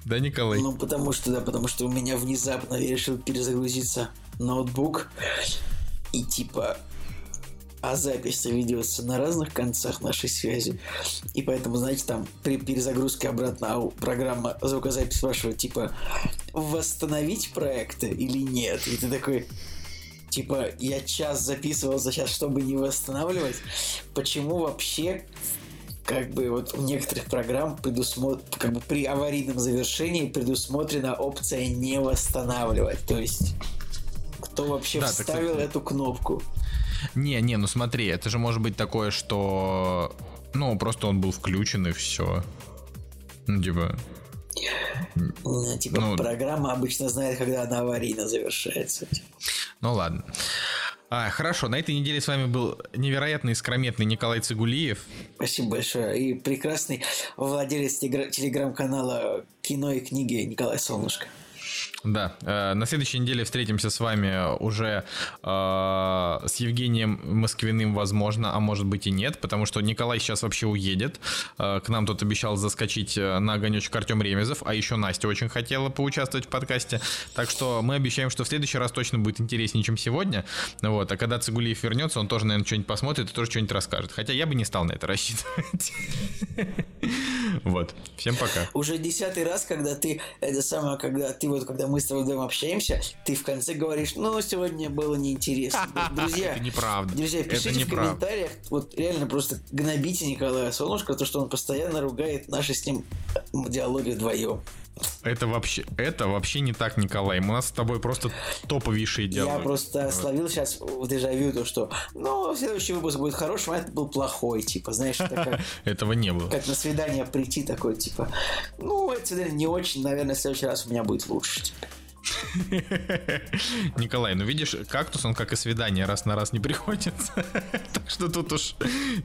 Да, Николай? Ну, потому что, да, потому что у меня внезапно решил перезагрузиться ноутбук. И типа а запись ведется на разных концах нашей связи. И поэтому, знаете, там при перезагрузке обратно ау- программа звукозапись спрашивает, типа, восстановить проекты или нет? И ты такой, типа, я час записывал за час, чтобы не восстанавливать. Почему вообще как бы вот у некоторых программ предусмотр... как бы при аварийном завершении предусмотрена опция не восстанавливать. То есть кто вообще Да, так, вставил кстати, эту кнопку? Не, не, ну смотри, это же может быть такое, что... Ну, просто он был включен и все. Ну, типа... Ну, Типа Ну, программа обычно знает, когда она аварийно завершается. Ну ладно. А, хорошо, на этой неделе с вами был невероятно искрометный Николай Цигулиев. Спасибо большое. И прекрасный владелец телегра- телеграм-канала кино и книги Николай Солнышко. Да, э, на следующей неделе встретимся с вами уже э, с Евгением Москвиным, возможно, а может быть и нет, потому что Николай сейчас вообще уедет. Э, к нам тут обещал заскочить э, на огонечек Артем Ремезов, а еще Настя очень хотела поучаствовать в подкасте. Так что мы обещаем, что в следующий раз точно будет интереснее, чем сегодня. Вот, а когда Цигулиев вернется, он тоже, наверное, что-нибудь посмотрит и тоже что-нибудь расскажет. Хотя я бы не стал на это рассчитывать. Вот, всем пока. Уже десятый раз, когда ты, это самое, когда ты вот, когда мы с тобой общаемся, ты в конце говоришь, ну, сегодня было неинтересно. Друзья, Это неправда. Друзья, Это пишите в неправда. комментариях, вот реально просто гнобите Николая Солнышко, то, что он постоянно ругает наши с ним диалоги вдвоем. Это вообще, это вообще не так, Николай. У нас с тобой просто топовейшие диалоги. Я просто словил сейчас в дежавю то, что, ну, следующий выпуск будет хорошим, а этот был плохой, типа, знаешь, это как, Этого не было. как на свидание прийти такой, типа, ну, это свидание не очень, наверное, в следующий раз у меня будет лучше. типа. Николай, ну видишь, кактус, он как и свидание, раз на раз не приходится. Так что тут уж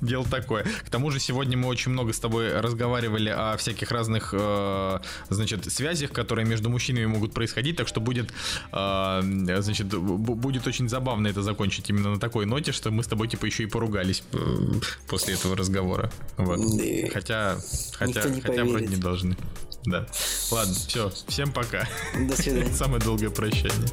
дело такое. К тому же сегодня мы очень много с тобой разговаривали о всяких разных, э, значит, связях, которые между мужчинами могут происходить, так что будет, э, значит, будет очень забавно это закончить именно на такой ноте, что мы с тобой типа еще и поругались э, после этого разговора. Вот. Хотя, хотя, хотя вроде не должны. Да. Ладно, все. Всем пока. До свидания. Самое долгое прощание.